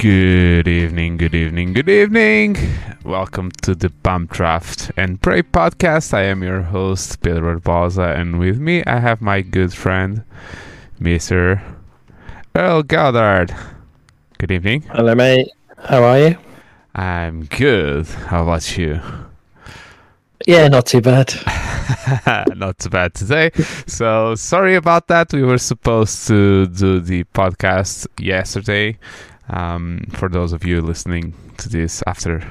Good evening, good evening, good evening. Welcome to the Bump Draft and Pray podcast. I am your host, Pedro Barbosa, and with me I have my good friend, Mr. Earl Goddard. Good evening. Hello, mate. How are you? I'm good. How about you? Yeah, not too bad. Not too bad today. So sorry about that. We were supposed to do the podcast yesterday. Um, for those of you listening to this after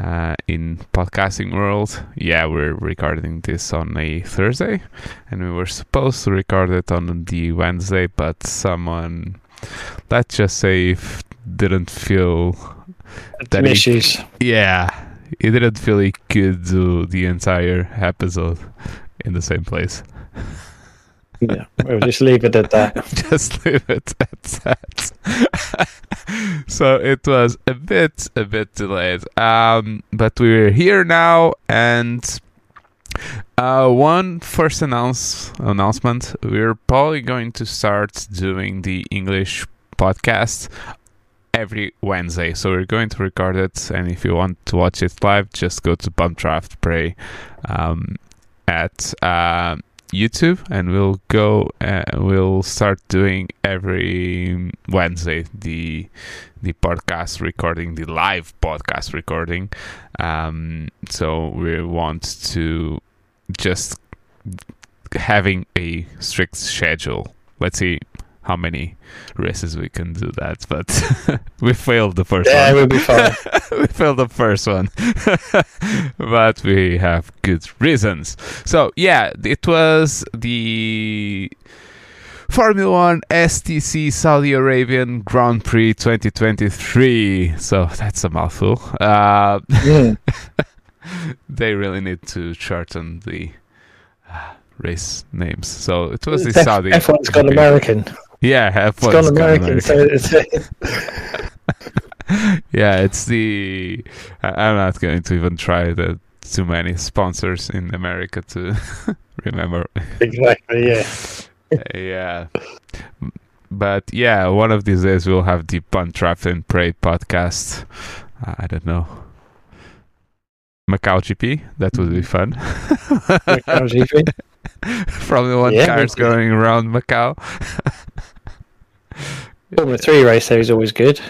uh, in podcasting world, yeah, we're recording this on a Thursday, and we were supposed to record it on the Wednesday, but someone, let's just say, if didn't feel Some he- issues. yeah, he didn't feel he could do the entire episode in the same place. Yeah, we'll just leave it at that. Just leave it at that. so it was a bit, a bit delayed. Um, but we're here now, and uh, one first announce announcement: we're probably going to start doing the English podcast every Wednesday. So we're going to record it, and if you want to watch it live, just go to Bump Draft Pray um, at uh, YouTube, and we'll go. Uh, we'll start doing every Wednesday the the podcast recording, the live podcast recording. Um, so we want to just having a strict schedule. Let's see how many races we can do that, but we failed the first Yeah, one we'll be fine. we failed the first one, but we have good reasons. So yeah, it was the Formula One STC Saudi Arabian Grand Prix 2023. So that's a mouthful. Uh, Mm. they really need to shorten the uh, race names. So it was the F- Saudi. F1's gone GP. American. Yeah, It's F1's gone American. So it's, yeah, it's the. I- I'm not going to even try the too many sponsors in America to remember. exactly, yeah. yeah, but yeah, one of these days we'll have the Pun Trapped and Prey podcast. Uh, I don't know. Macau GP, that would be fun. Macau GP. From the one Yeah, cars going around Macau. Formula 3 race there is always good.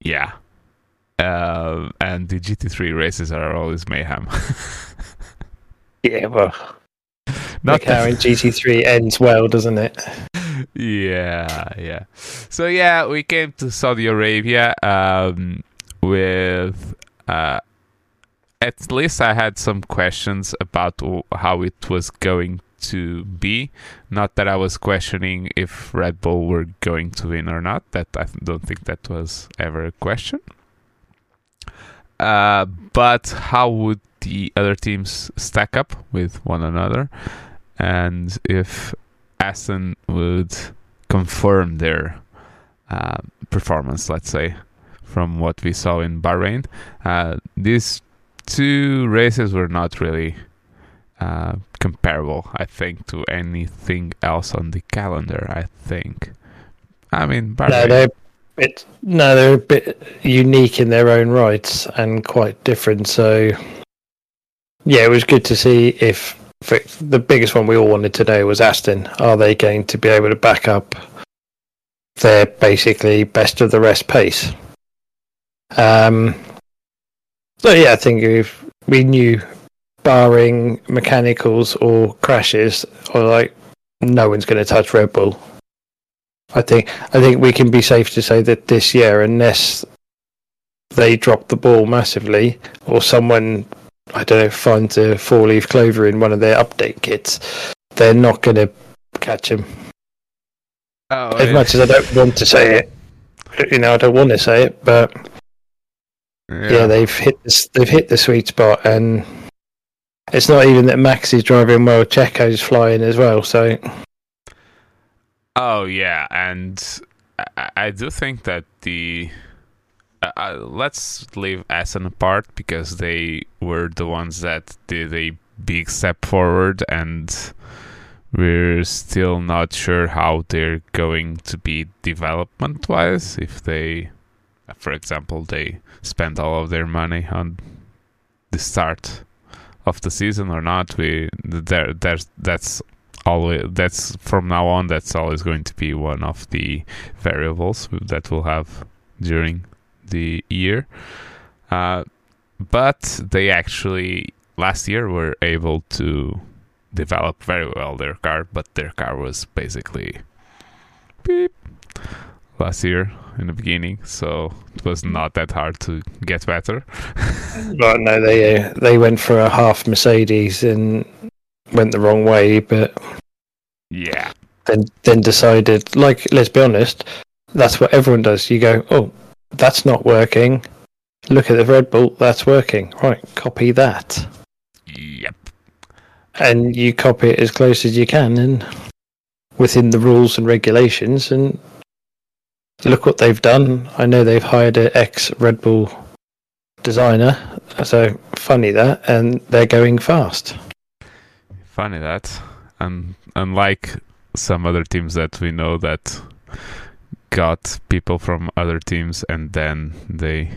Yeah. Um, and the GT3 races are always mayhem. Yeah, well, Not Macau in GT3 ends well, doesn't it? yeah, yeah. So yeah, we came to Saudi Arabia um, with. Uh, at least I had some questions about how it was going to be. Not that I was questioning if Red Bull were going to win or not. That I don't think that was ever a question. Uh, but how would the other teams stack up with one another, and if Aston would confirm their uh, performance, let's say, from what we saw in Bahrain. Uh, these two races were not really uh, comparable, I think, to anything else on the calendar. I think. I mean, No, they're it, no, they're a bit unique in their own rights and quite different. So, yeah, it was good to see if, if the biggest one we all wanted to know was Aston. Are they going to be able to back up their basically best of the rest pace? Um, so yeah, I think if we knew, barring mechanicals or crashes, or like no one's going to touch Red Bull. I think I think we can be safe to say that this year, unless they drop the ball massively or someone I don't know finds a four leaf clover in one of their update kits, they're not going to catch him. Oh, As yeah. much as I don't want to say it, you know, I don't want to say it, but yeah, they've hit this, they've hit the sweet spot, and it's not even that Max is driving well; Checo's flying as well. So Oh yeah, and I, I do think that the uh, uh, let's leave Aston apart because they were the ones that did a big step forward, and we're still not sure how they're going to be development wise if they for example, they spend all of their money on the start of the season or not. We there there's that's always that's from now on that's always going to be one of the variables that we'll have during the year. Uh, but they actually last year were able to develop very well their car, but their car was basically beep last year in the beginning, so it was not that hard to get better. But no, they uh, they went for a half Mercedes and went the wrong way, but yeah, then then decided like let's be honest, that's what everyone does. You go, oh, that's not working. Look at the Red Bull, that's working. Right, copy that, yep, and you copy it as close as you can, and within the rules and regulations. And look what they've done. I know they've hired an ex Red Bull designer, so funny that, and they're going fast. funny that. And unlike some other teams that we know that got people from other teams and then they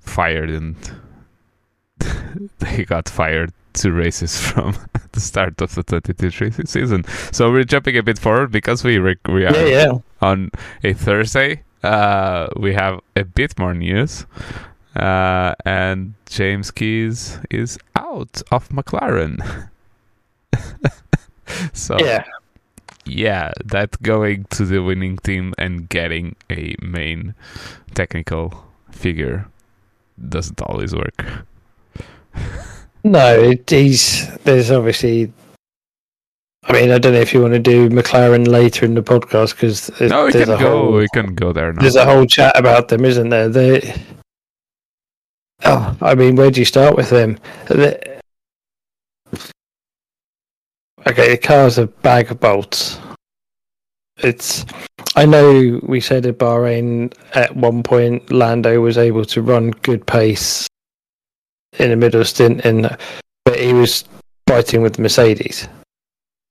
fired and they got fired two races from the start of the 23 season. So we're jumping a bit forward because we rec- we are Yeah, yeah. On a Thursday. Uh, we have a bit more news. Uh, and James Keys is out of McLaren. so Yeah. yeah, that going to the winning team and getting a main technical figure doesn't always work. No, it, he's there's obviously. I mean, I don't know if you want to do McLaren later in the podcast because No, we there's can go. whole We can go there now. there's a whole chat about them, isn't there? They. Oh, I mean, where do you start with them? The- Okay, the car's a bag of bolts. It's. I know we said at Bahrain at one point Lando was able to run good pace in the middle stint, and but he was fighting with Mercedes.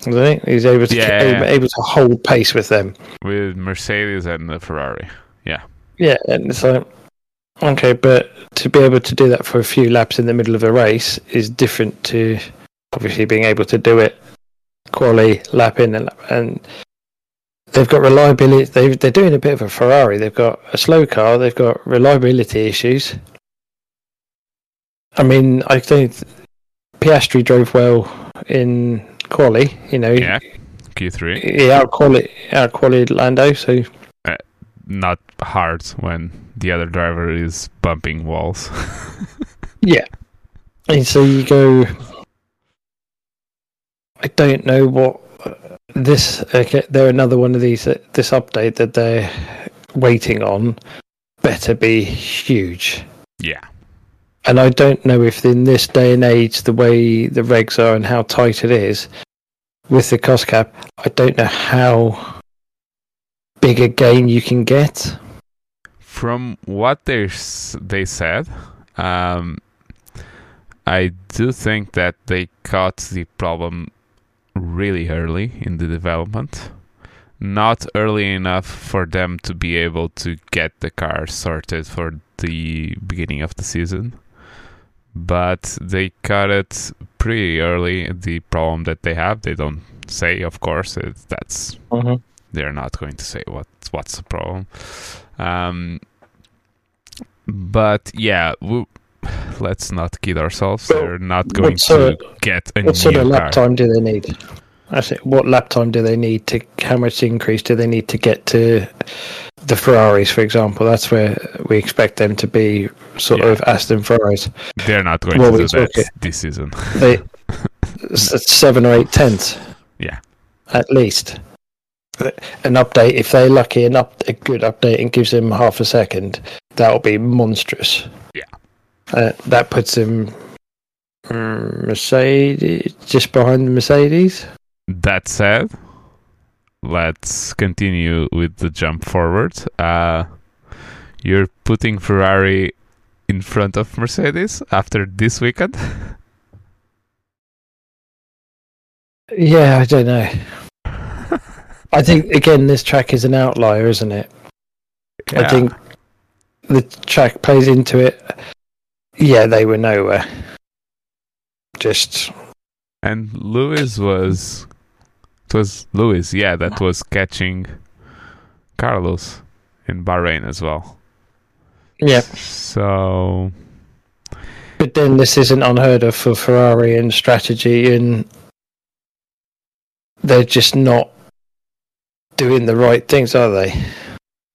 Wasn't he? He was able to Yeah. able to hold pace with them. with Mercedes and the Ferrari. Yeah, and it's like okay, but to be able to do that for a few laps in the middle of a race is different to obviously being able to do it quali lap in and lap and they've got reliability they they're doing a bit of a Ferrari. They've got a slow car, they've got reliability issues. I mean, I think Piastri drove well in quali, you know. Yeah. Q3, He out quali out Lando, so not hard when the other driver is bumping walls. Yeah. And so you go. I don't know what this. Okay, they're another one of these. Uh, this update that they're waiting on better be huge. yeah, And I don't know if in this day and age, the way the regs are and how tight it is with the cost cap, I don't know how big a gain you can get. from what they they said, um, I do think that they caught the problem really early in the development, not early enough for them to be able to get the car sorted for the beginning of the season. But they cut it pretty early. The problem that they have, they don't say, of course. It's, that's they're not going to say what what's the problem. Um, but yeah, we, let's not kid ourselves. Well, They're not going to sort get a What sort of car. lap time do they need? I say, what lap time do they need to? How much increase do they need to get to the Ferraris, for example? That's where we expect them to be, sort Yeah. of Aston Ferraris. They're not going What to do that talking? this season. They seven or eight tenths. Yeah. at least. An update, if they're lucky, an up a good update and gives them half a second, that'll be monstrous. Yeah. uh, that puts them mm, Mercedes just behind the Mercedes. That said, let's continue with the jump forward. Uh, you're putting Ferrari in front of Mercedes after this weekend. Yeah, I don't know. I think again, this track is an outlier, isn't it? I think the track plays into it, yeah, they were nowhere. Just And Lewis was it was Lewis, yeah, that was catching Carlos in Bahrain as well. yeah. So But then this isn't unheard of for Ferrari and strategy, and they're just not doing the right things, are they?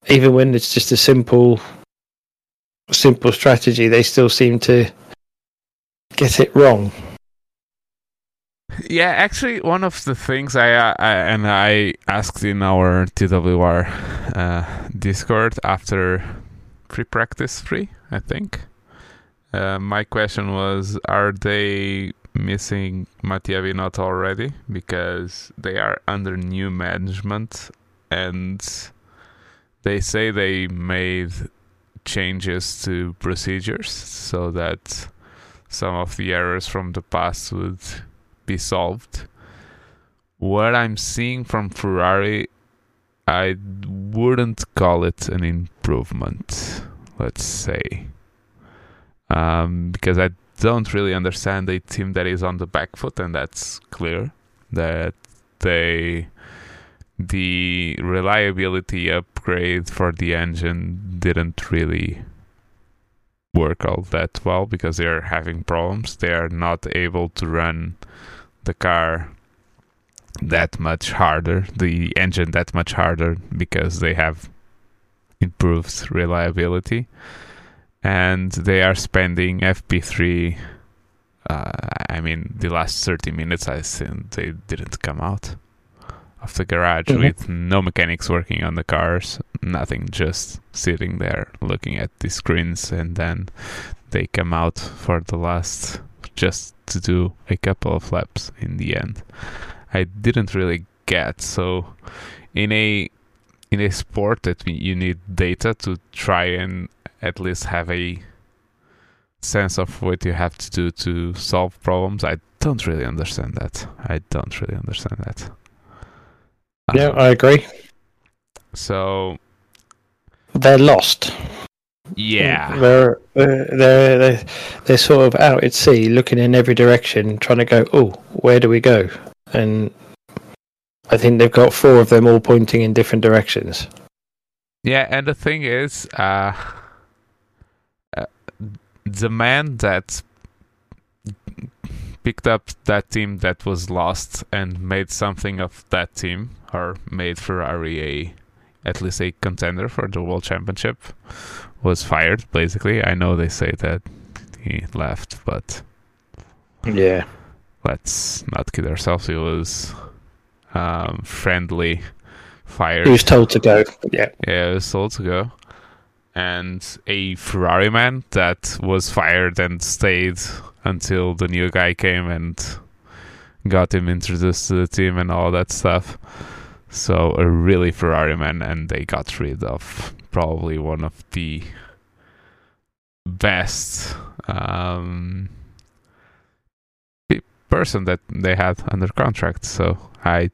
Even when it's just a simple, simple strategy, they still seem to get it wrong. Yeah, actually, one of the things I, uh, I and I asked in our TWR uh, Discord after pre-practice three, I think. Uh, my question was: Are they missing Mattia Binotto already because they are under new management and they say they made changes to procedures so that some of the errors from the past would be solved. What I'm seeing from Ferrari, I wouldn't call it an improvement, let's say. Um, because I don't really understand a team that is on the back foot, and that's clear that they the reliability upgrade for the engine didn't really work all that well because they're having problems. They are not able to run the car that much harder, the engine that much harder because they have improved reliability and they are spending FP3 uh, I mean the last 30 minutes I think they didn't come out of the garage Mhm. with no mechanics working on the cars nothing just sitting there looking at the screens and then they come out for the last just to do a couple of laps in the end I didn't really get so in a in a sport that you need data to try and at least have a sense of what you have to do to solve problems. I don't really understand that. I don't really understand that. Yeah, I agree. so They're lost. yeah, They're they're they're they're, they're sort of out at sea, looking in every direction, trying to go. Oh, where do we go? And I think they've got four of them all pointing in different directions. yeah. And the thing is, uh, uh, the man that picked up that team that was lost and made something of that team, or made Ferrari a at least a contender for the world championship, was fired. Basically, I know they say that he left, but Yeah, let's not kid ourselves. He was um, friendly fired. he was told to go. Yeah, Yeah, it was told to go. And a Ferrari man that was fired and stayed until the new guy came and got him introduced to the team and all that stuff. So a really Ferrari man, and they got rid of probably one of the best um, person that they had under contract. So I,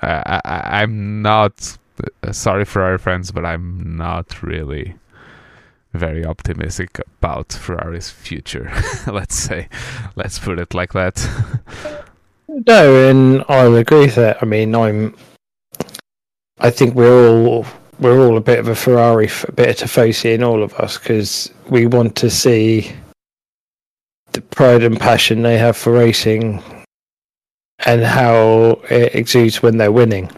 I, I I'm not uh, sorry Ferrari fans, but I'm not really very optimistic about Ferrari's future. let's say, let's put it like that. no, and I'll agree with that. I mean, I'm. I think we're all we're all a bit of a Ferrari, a bit of Tifosi in all of us because we want to see the pride and passion they have for racing and how it exudes when they're winning.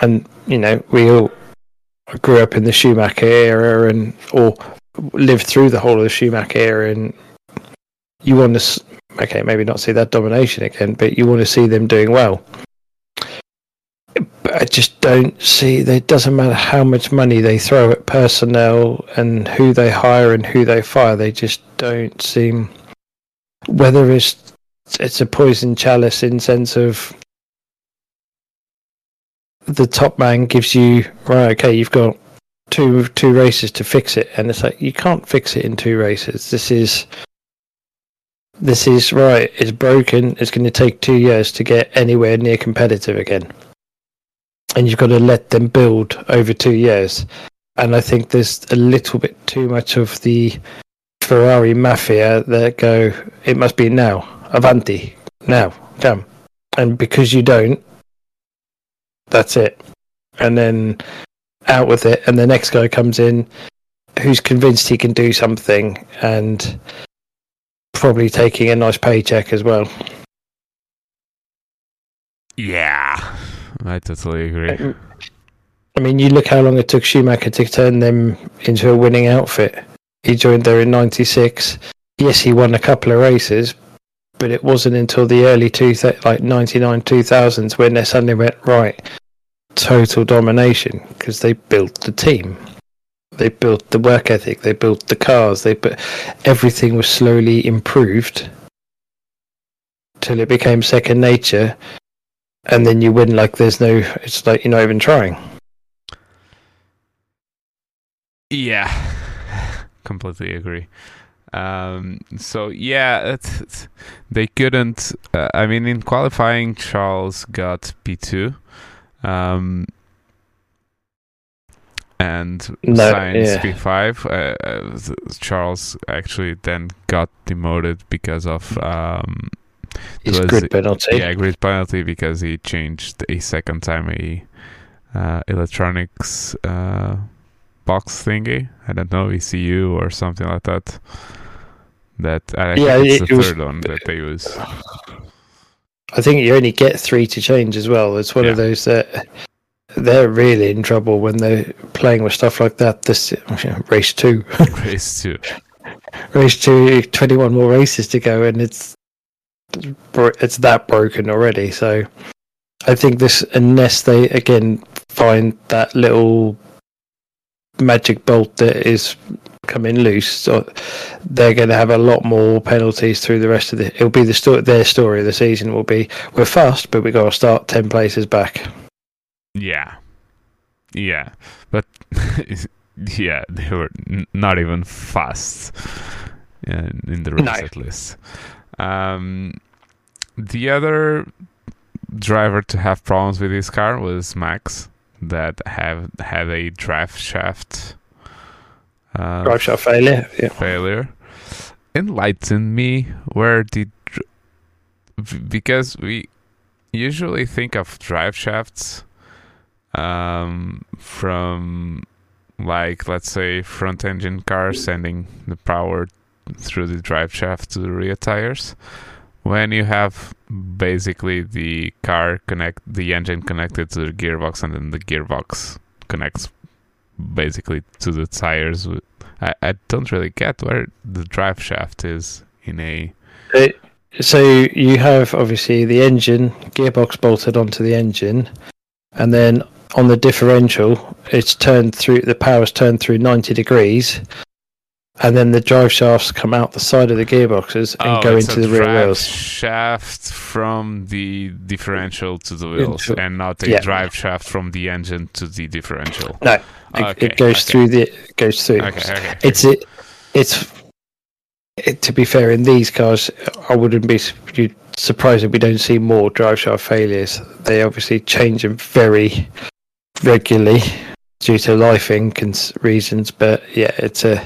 And you know, we all grew up in the Schumacher era and or lived through the whole of the Schumacher era, and you want to okay, maybe not see that domination again, but you want to see them doing well. I just don't see. It doesn't matter how much money they throw at personnel and who they hire and who they fire. They just don't seem. Whether it's it's a poison chalice in sense of the top man gives you right. Okay, you've got two two races to fix it, and it's like you can't fix it in two races. This is this is right. It's broken. It's going to take two years to get anywhere near competitive again, and you've got to let them build over two years. and I think there's a little bit too much of the Ferrari mafia that go, it must be now, Avanti, now, come. And because you don't, that's it. And then out with it, and the next guy comes in who's convinced he can do something and probably taking a nice paycheck as well. Yeah, I totally agree. Um, I mean, you look how long it took Schumacher to turn them into a winning outfit. He joined there in '96. Yes, he won a couple of races, but it wasn't until the early two like '99, 2000s when they suddenly went right, total domination because they built the team, they built the work ethic, they built the cars, they put everything was slowly improved till it became second nature, and then you win like there's no. It's like you're not even trying. Yeah, completely agree. Um, so yeah, it's, it's, they couldn't. Uh, I mean, in qualifying, Charles got P two, um, and No, Sainz yeah. P five. Uh, uh, Charles actually then got demoted because of um, It's was- grid penalty. yeah, great penalty because he changed a second time a uh, electronics uh, box thingy. I don't know ECU or something like that. That I Yeah, it's it- the it was- third one that they use. I think you only get three to change as well. It's one of those that they're really in trouble when they're playing with stuff like that. This race two, Race two. race two, 21 more races to go, and it's it's that broken already. So I think this, unless they again find that little magic bolt that is coming loose, so they're going to have a lot more penalties through the rest of the. It'll be the story. Their story of the season will be we're fast, but we got to start ten places back. Yeah, yeah, but yeah, they were n- not even fast uh, in the race No. at least. Um, the other driver to have problems with his car was Max, that have had a drive shaft uh, Drive shaft failure. Yeah. failure. Enlighten me. Where did because we usually think of drive shafts um, from like let's say front engine cars sending the power through the drive shaft to the rear tires. When you have basically the car connect the engine connected to the gearbox and then the gearbox connects basically to the tires I, I don't really get where the drive shaft is in a so you have obviously the engine gearbox bolted onto the engine, and then on the differential, it's turned through. The power's turned through ninety degrees, and then the drive shafts come out the side of the gearboxes and oh, go Oh, it's into the rear drive wheels. shaft from the differential to the wheels Into- and not a yeah. drive shaft from the engine to the differential. No, it, Okay, it goes okay. through the it goes through. Okay, okay. It's it. It's it, to be fair in these cars, I wouldn't be surprised if we don't see more drive shaft failures. They obviously change them very regularly due to lifing reasons, but yeah, it's a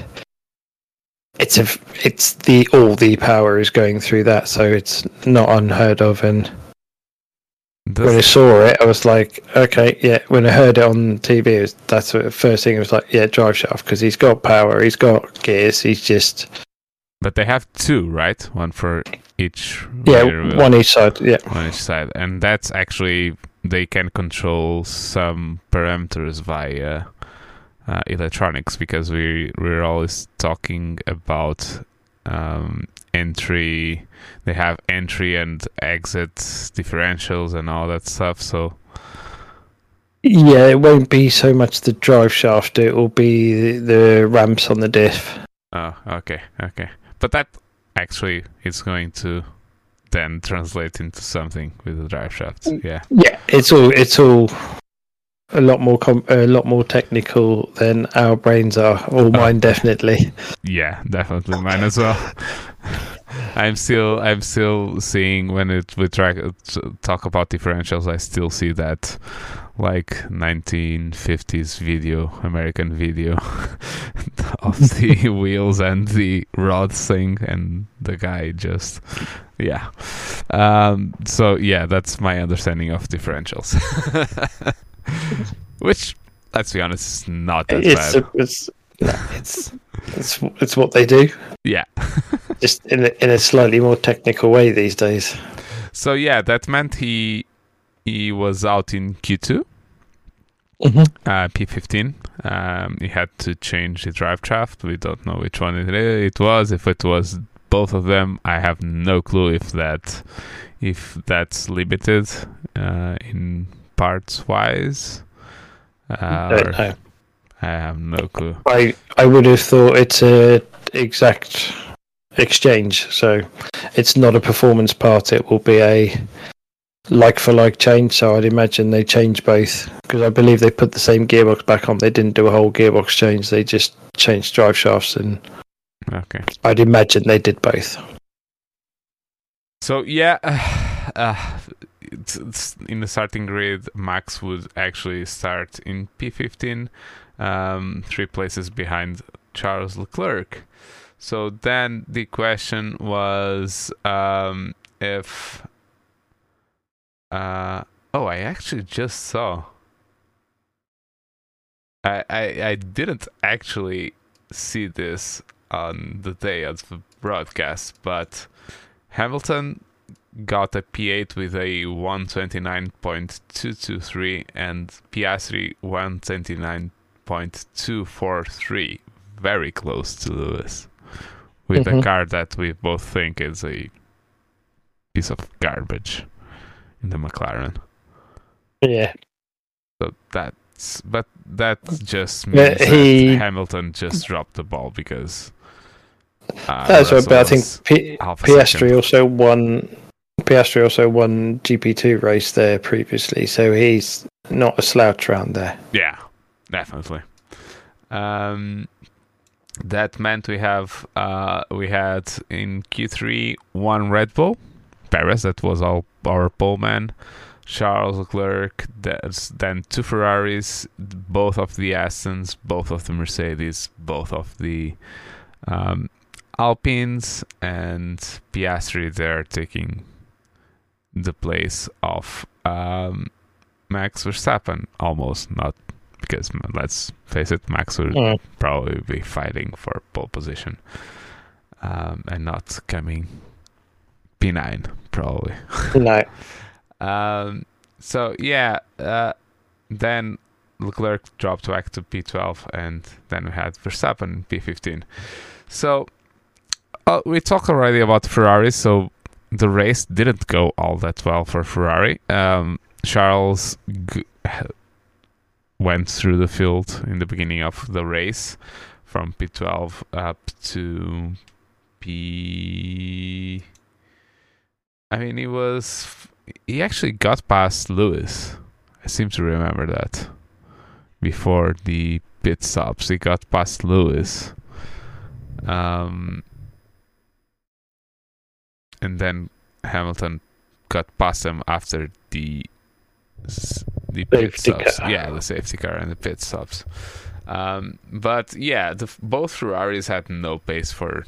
it's a it's the all the power is going through that, so it's not unheard of. And Does- when I saw it, I was like, okay, yeah. When I heard it on TV, it was, that's the first thing. It was like, yeah, drive shaft because he's got power, he's got gears, he's just but they have two, right? One for each yeah, one each side. Yeah, one each side, and that's actually they can control some parameters via uh, electronics because we we're always talking about um, entry. They have entry and exit differentials and all that stuff. So yeah. It won't be so much the drive shaft; it will be the, the ramps on the diff. oh, okay, okay, but that actually is going to then translate into something with the drive shafts. Yeah. Yeah, it's all it's all a lot more com- a lot more technical than our brains are, or mine definitely. Yeah, definitely mine as well. I'm still I'm still seeing when it we try talk about differentials. I still see that like 1950s video, American video of the wheels and the rod thing, and the guy just yeah. Um, so yeah, that's my understanding of differentials. Which, let's be honest, is not that it's, bad. it's it's it's it's what they do. Yeah. Just in a, in a slightly more technical way these days. So yeah, that meant he he was out in Q2, Mm-hmm. uh, P15. Um, he had to change the drive shaft. We don't know which one it, it was. If it was both of them, I have no clue if that if that's limited uh, in parts wise. Uh, Don't know. I have no clue. I I would have thought it's a exact exchange, so it's not a performance part. It will be a like for like change. So I'd imagine they change both because I believe they put the same gearbox back on. They didn't do a whole gearbox change. They just changed drive shafts, and Okay. I'd imagine they did both. So yeah, uh, in the starting grid, Max would actually start in P15, um, three places behind Charles Leclerc. So then the question was um, if. Uh, oh, I actually just saw. I, I I didn't actually see this on the day of the broadcast, but Hamilton got a P8 with a 129.223 and Piastri 129.243. Very close to Lewis. With a Mhm. car that we both think is a piece of garbage in the McLaren. Yeah, So that's but that just Yeah, means he- that Hamilton just dropped the ball because uh, that's right. But I think P- a Piastri also won. Piastri also won GP2 race there previously, so he's not a slouch around there. Yeah, definitely. Um, that meant we have uh, we had in Q3 one Red Bull, Perez. That was all our pole man. Charles Leclerc. Then two Ferraris, both of the Astons, both of the Mercedes, both of the um, Alpines, and Piastri there taking the place of um, Max Verstappen. Almost not because let's face it, Max would Mm. probably be fighting for pole position um, and not coming P9 probably. No, Um, so yeah, uh, then Leclerc dropped back to P12, and then we had Verstappen P15. So uh, we talked already about Ferrari. So the race didn't go all that well for Ferrari. Um, Charles g- went through the field in the beginning of the race from P12 up to P. I mean, he was. He actually got past Lewis. I seem to remember that. Before the pit stops, he got past Lewis. Um, and then Hamilton got past him after the the pit Safety stops. car. Yeah, the safety car and the pit stops. Um, but yeah, the, both Ferraris had no pace for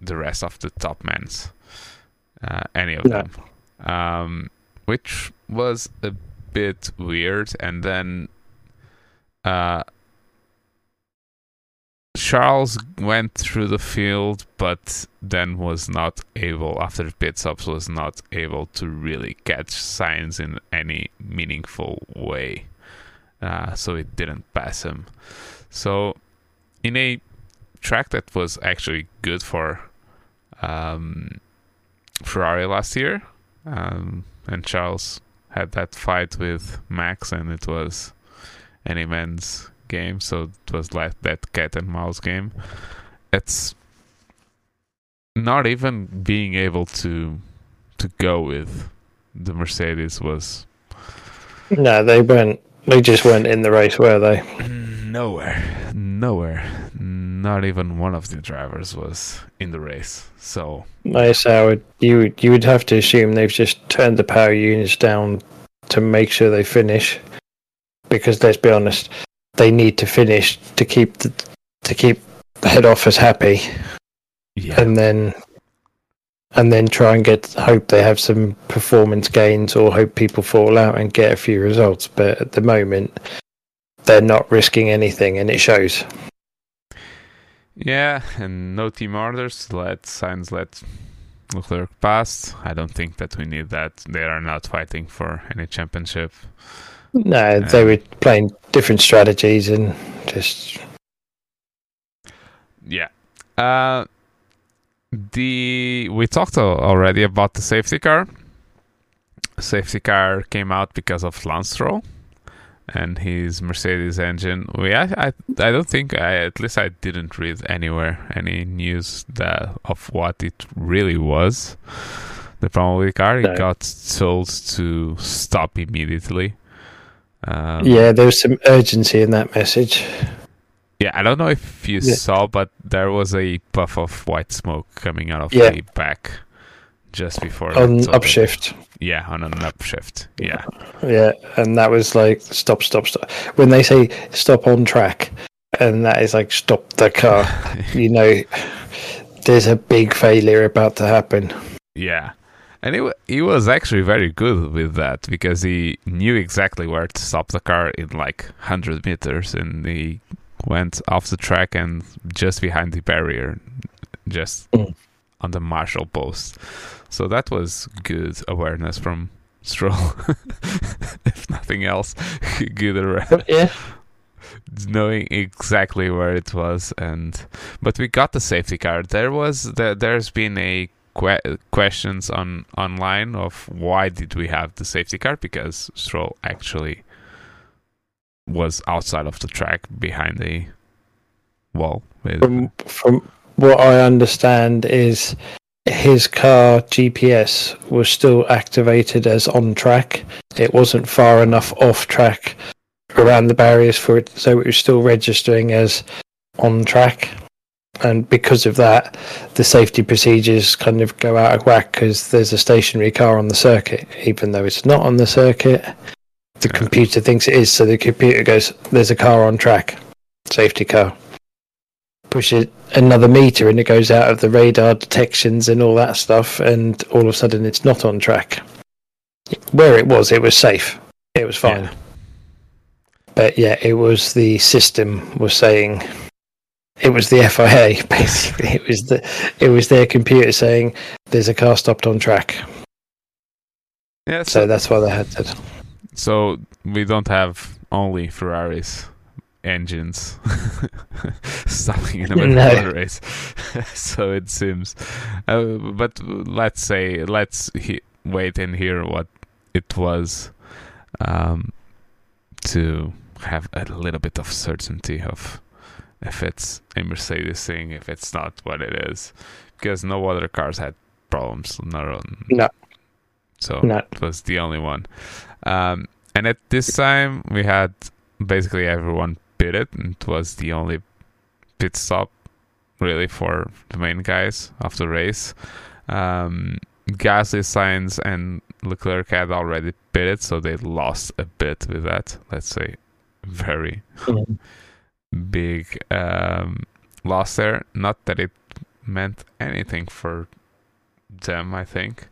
the rest of the top men's, uh, any of No. them, um, which was a bit weird. And then uh, Charles went through the field, but then was not able, after pit stops, was not able to really catch Sainz in any meaningful way. Uh, so it didn't pass him. So, in a track that was actually good for um, Ferrari last year, um, and Charles had that fight with Max, and it was any man's game, so it was like that cat and mouse game. It's not even being able to to go with the Mercedes was no, they weren't. They just weren't in the race, were they? nowhere, nowhere. not even one of the drivers was in the race. So Nice, Howard. You would you would have to assume they've just turned the power units down to make sure they finish, because let's be honest, they need to finish to keep the to keep the head office happy, yeah, and then and then try and get hope they have some performance gains or hope people fall out and get a few results. But at the moment, they're not risking anything, and it shows. yeah, and no team orders. Let Sainz let Leclerc pass. I don't think that we need that. They are not fighting for any championship. No, they were playing different strategies and just Yeah. Uh, the we talked already about the safety car. Safety car came out because of Lance Stroll and his Mercedes engine. We I I, I don't think I at least I didn't read anywhere any news that of what it really was. The problem with the car, No. it got told to stop immediately. Um, yeah, there was some urgency in that message. Yeah, I don't know if you Yeah. saw, but there was a puff of white smoke coming out of Yeah. the back just before on it- so the- upshift. Yeah, on an upshift. Yeah, Yeah, and that was like stop, stop, stop. When they say stop on track, and that is like stop the car, you know, there's a big failure about to happen. yeah. And he, he was actually very good with that because he knew exactly where to stop the car in like 100 meters and he went off the track and just behind the barrier, just Mm. on the Marshal post. So that was good awareness from Stroll, if nothing else. good awareness. Yeah, knowing exactly where it was and but we got the safety car there was the, there's been a que- questions on online of why did we have the safety car because Stroll actually was outside of the track behind the wall from from what I understand is his car GPS was still activated as on track. It wasn't far enough off track around the barriers for it, so it was still registering as on track. And because of that, the safety procedures kind of go out of whack because there's a stationary car on the circuit, even though it's not on the circuit. The computer thinks it is, so the computer goes, "There's a car on track, safety car." Pushes another meter and it goes out of the radar detections and all that stuff and all of a sudden it's not on track where it was it was safe it was fine Yeah. but yeah it was the system was saying it was the FIA basically. It was the it was their computer saying there's a car stopped on track. Yeah so so, that's why they had to. So we don't have only Ferraris engines stopping in the middle No. of the race. So it seems uh, but let's say let's he- wait and hear what it was um, to have a little bit of certainty of if it's a Mercedes thing if it's not what it is because no other cars had problems no, No. so No. it was the only one um, and at this time we had basically everyone pitted and it was the only pit stop really for the main guys of the race um, Gasly, Sainz, and Leclerc had already pitted, so they lost a bit with that. Let's say very. Big um, loss there. Not that it meant anything for them, I think,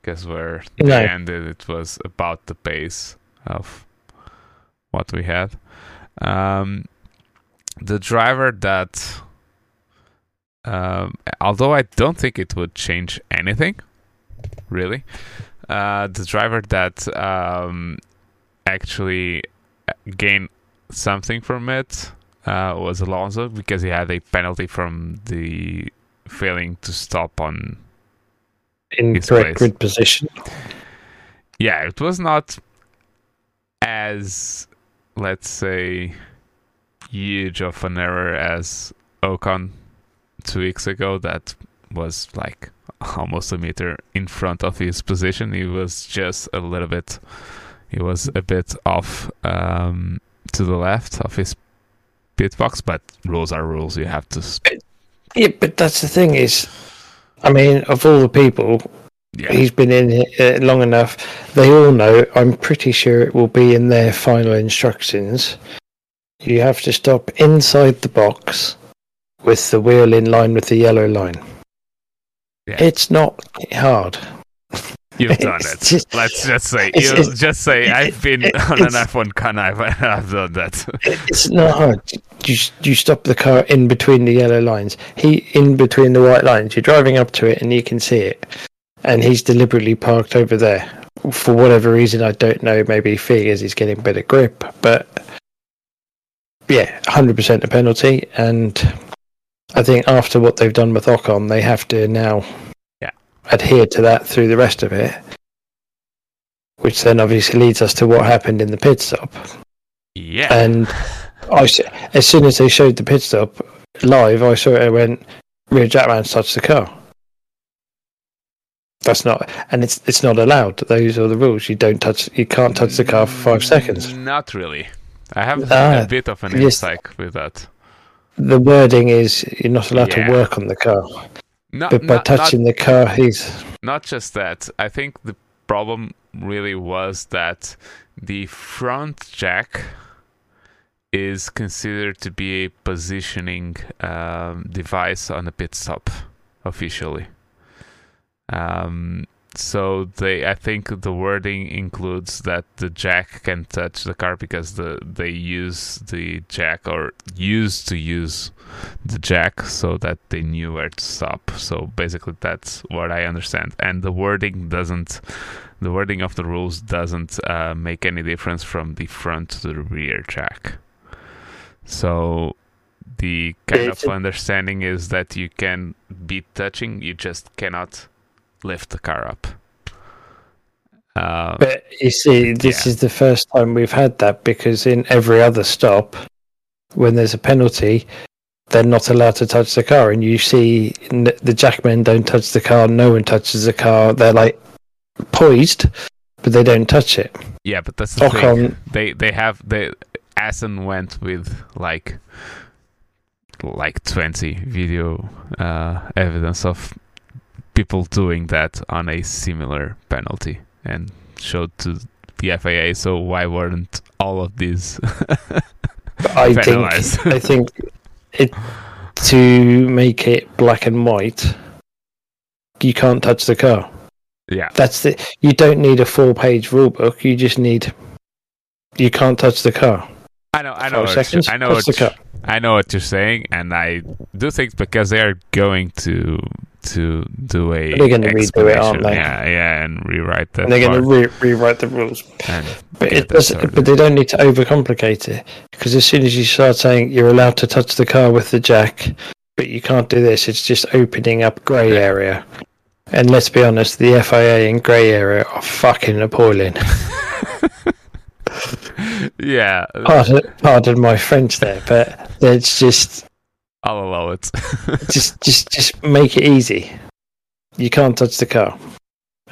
because where they ended, it was about the pace of what we had. Um, the driver that, um, although I don't think it would change anything, really, uh, the driver that um, actually gained something from it uh, was Alonso because he had a penalty from the failing to stop on. in His correct place. grid position Yeah, it was not as, let's say, huge of an error as Ocon two weeks ago. That was like almost a meter in front of his position. He was just a little bit. He was a bit off um, to the left of his pit box, but rules are rules. You have to. Yeah, but that's the thing is, I mean, of all the people, yeah, he's been in here uh, long enough. They all know. I'm pretty sure it will be in their final instructions. You have to stop inside the box with the wheel in line with the yellow line. Yeah. It's not hard. You've done it. just- Let's just say you it's- just say I've been on an it's- F1 con. I've, I've done that. It's not hard. You you stop the car in between the yellow lines. He in between the white lines. You're driving up to it and you can see it, and he's deliberately parked over there for whatever reason. I don't know. Maybe he figures he's getting better grip, but yeah, hundred percent a penalty. And I think after what they've done with Ocon, they have to now Yeah. adhere to that through the rest of it. Which then obviously leads us to what happened in the pit stop. Yeah, And I, as soon as they showed the pit stop live, I saw it and went, rear jackman touched the car. That's not, and it's it's not allowed. Those are the rules. You don't touch, you can't touch the car for five seconds. Not really. I have Ah, a bit of an yes. insight with that. The wording is you're not allowed Yeah. to work on the car, Not, but by not, touching the car, he's not just that. I think the problem really was that the front jack is considered to be a positioning um, device on a pit stop officially. Um, so they, I think the wording includes that the jack can touch the car because the they use the jack or used to use the jack so that they knew where to stop. So basically, that's what I understand. And the wording doesn't, the wording of the rules doesn't uh, make any difference from the front to the rear jack. So the kind of understanding is that you can be touching, you just cannot lift the car up. Uh, But you see, this Yeah. is the first time we've had that because in every other stop, when there's a penalty, they're not allowed to touch the car. And you see the jackmen don't touch the car, no one touches the car. They're like poised, but they don't touch it. yeah, but that's the thing. Ocon, they they have they Aston went with like like 20 video uh, evidence of people doing that on a similar penalty and showed to the FIA so why weren't all of these I think. I think it to make it black and white, you can't touch the car. yeah That's the. You don't need a four-page rule book. You just need. You can't touch the car. I know I know what seconds. I know what the car. I know what you're saying and I do think because they're going to to do a They're gonna redo it, aren't they? yeah yeah and rewrite that and they're going to re- rewrite the rules. But it does, but they don't need to overcomplicate it because as soon as you start saying you're allowed to touch the car with the jack, but you can't do this, it's just opening up grey area. And let's be honest, the FIA and grey area are fucking appalling. yeah Pardon, pardon my French there, but it's just, I'll allow it. Just, just, just make it easy. You can't touch the car,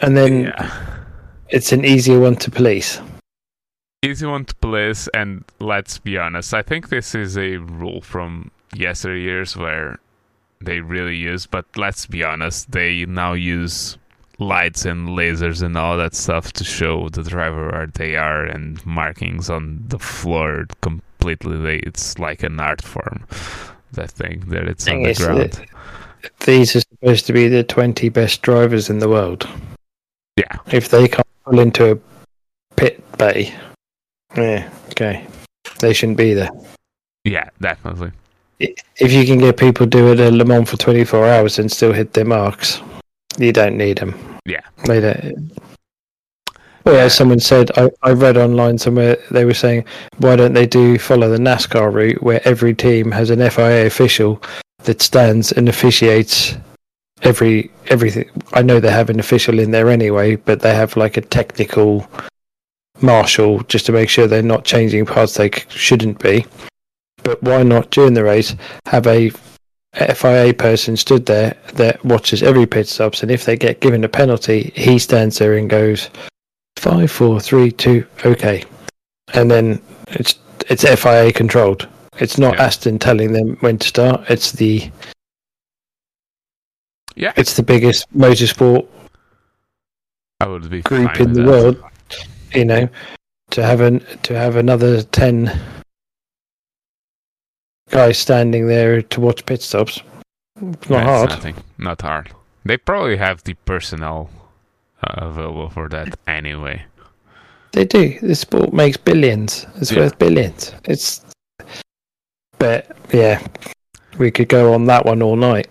and then yeah. it's an easier one to police. easy one to police and let's be honest i think this is a rule from yesteryears where they really use but let's be honest they now use lights and lasers and all that stuff to show the driver where they are and markings on the floor completely. They, it's like an art form that thing that it's on Thing the ground These are supposed to be the 20 best drivers in the world. yeah If they can't pull into a pit bay, yeah, okay, they shouldn't be there. yeah definitely If you can get people doing a Le Mans for 24 hours and still hit their marks, you don't need them. Yeah. They don't. Well, as someone said, I, I read online somewhere they were saying, why don't they do follow the NASCAR route where every team has an FIA official that stands and officiates every everything. I know they have an official in there anyway, but they have like a technical marshal just to make sure they're not changing parts they shouldn't be. But why not during the race have a FIA person stood there that watches every pit stops, and if they get given a penalty, he stands there and goes five, four, three, two, okay, and then it's it's FIA controlled. It's not Yeah. Aston telling them when to start. It's the Yeah, it's the biggest motorsport I would be group in the that. world. You know, to have an to have another ten guys standing there to watch pit stops. It's not That's hard. Nothing. Not hard. They probably have the personnel available for that anyway. They do. This sport makes billions. It's Yeah. worth billions. It's. But yeah, we could go on that one all night.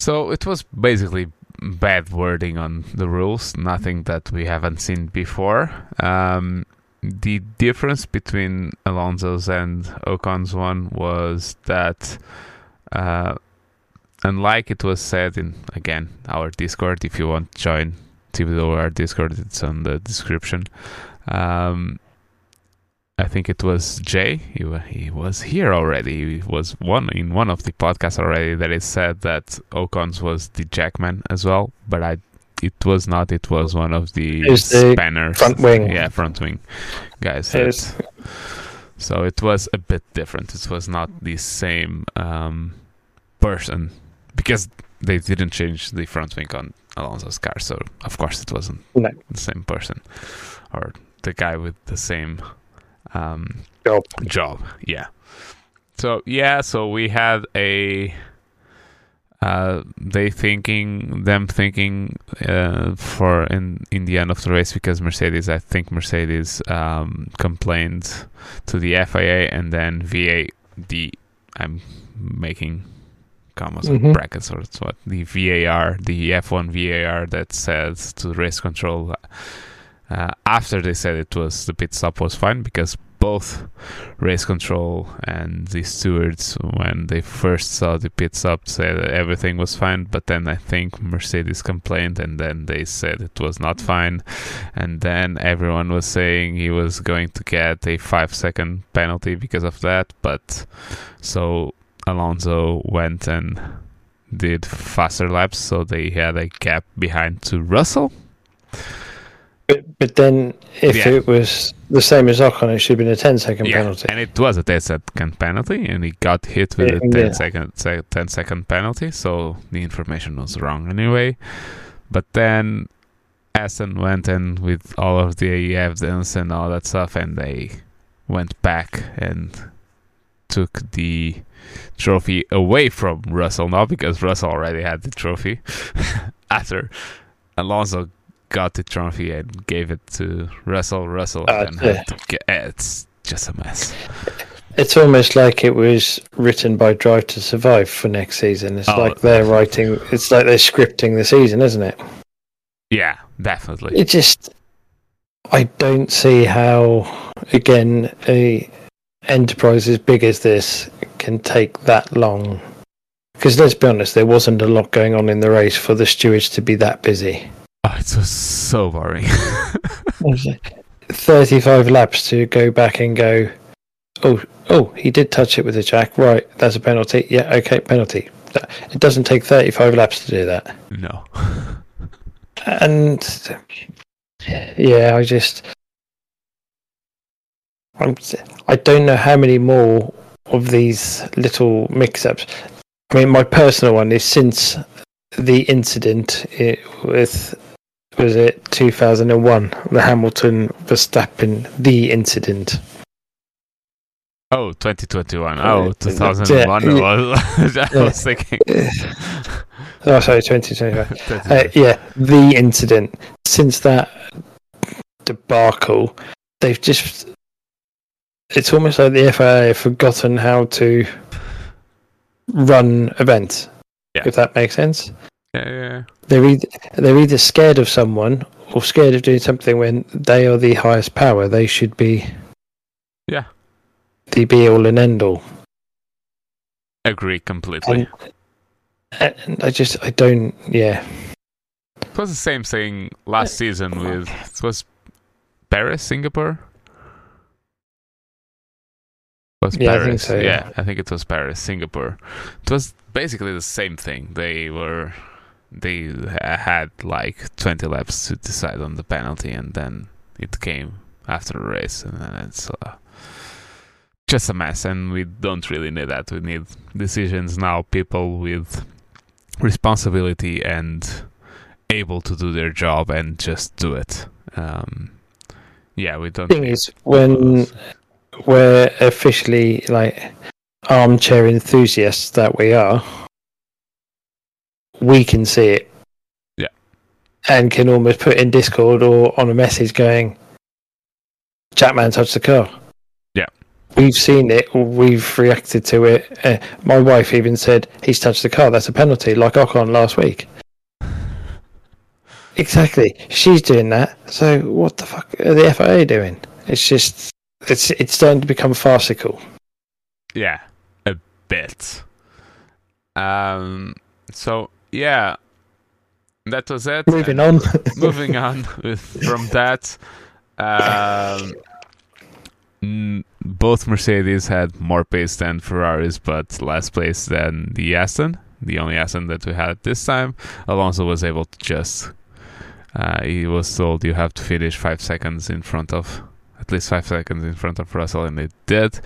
So it was basically bad wording on the rules, nothing that we haven't seen before. Um, the difference between Alonso's and Ocon's one was that, uh, unlike it was said in again our Discord, if you want to join TWR Discord, it's on the description. Um, I think it was Jay. He, he was here already. He was one in one of the podcasts already that it said that Ocon's was the Jackman as well, but I it was not. It was one of the the spanners, front wing. Yeah, front wing guys. That- so it was a bit different. It was not the same um, person because they didn't change the front wing on Alonso's car. So of course it wasn't No. the same person or the guy with the same um, Job. job. Yeah. So yeah, so we had a uh, they thinking them thinking uh, for in in the end of the race because Mercedes, I think Mercedes um, complained to the FIA and then VA the I'm making commas or Mhm. brackets or it's what the VAR the F1 VAR that says to race control uh, after they said it was the pit stop was fine because both race control and the stewards when they first saw the pit stop said that everything was fine but then i think mercedes complained and then they said it was not fine and then everyone was saying he was going to get a five second penalty because of that but so alonso went and did faster laps so they had a gap behind to russell But, but then, if Yeah. it was the same as Ocon, it should have been a 10 second Yeah, penalty. and it was a 10 second penalty, and he got hit with a Yeah. 10 second, se- 10 second penalty, so the information was wrong anyway. But then Aston went in with all of the evidence and all that stuff, and they went back and took the trophy away from Russell now because Russell already had the trophy after Alonso got the trophy and gave it to Russell. Russell Uh, yeah. had to get it's just a mess. It's almost like it was written by Drive to Survive for next season. It's Oh. like they're writing, it's like they're scripting the season, isn't it? Yeah, definitely. It just, I don't see how, again, a enterprise as big as this can take that long. Because let's be honest, there wasn't a lot going on in the race for the stewards to be that busy. Oh, it was so boring. 35 laps to go back and go, oh, oh, he did touch it with the jack. Right, that's a penalty. Yeah, okay, penalty. It doesn't take 35 laps to do that. no. And yeah, I just, I'm, I don't know how many more of these little mix-ups. I mean, my personal one is since the incident it, with was it 2001, the Hamilton Verstappen the incident. Oh, 2021. Uh, Oh, 2001 yeah. I yeah. was thinking. Oh, sorry, 2025. Uh, 2021. yeah, the incident. Since that debacle, they've just. It's almost like the FIA have forgotten how to run events. Yeah. If that makes sense, yeah, yeah. they're either they're either scared of someone or scared of doing something when they are the highest power. They should be. Yeah. The be all and end all. Agree completely. And, and I just I don't yeah. It was the same thing last season with. It was Perez, Singapore? Was Yeah, I think Perez. so, yeah. I think it was Perez, Singapore. It was basically the same thing. They were they had like 20 laps to decide on the penalty, and then it came after the race, and then it's uh, just a mess, and we don't really need that. We need decisions now, people with responsibility and able to do their job and just do it. Um, yeah, we don't. Thing is, when we're officially like armchair enthusiasts that we are, we can see it. Yeah. And can almost put in Discord or on a message going, Jackman touched the car. Yeah. We've seen it, we've reacted to it. Uh, my wife even said, he's touched the car, that's a penalty, like Ocon last week. Exactly. She's doing that. So what the fuck are the FIA doing? It's just it's it's starting to become farcical. Yeah, a bit. Um. So yeah, that was it. Moving on. moving on with, from that. Um, n- both Mercedes had more pace than Ferraris, but less pace than the Aston. The only Aston that we had this time. Alonso was able to just. Uh, he was told you have to finish five seconds in front of, at least five seconds in front of Russell, and it did.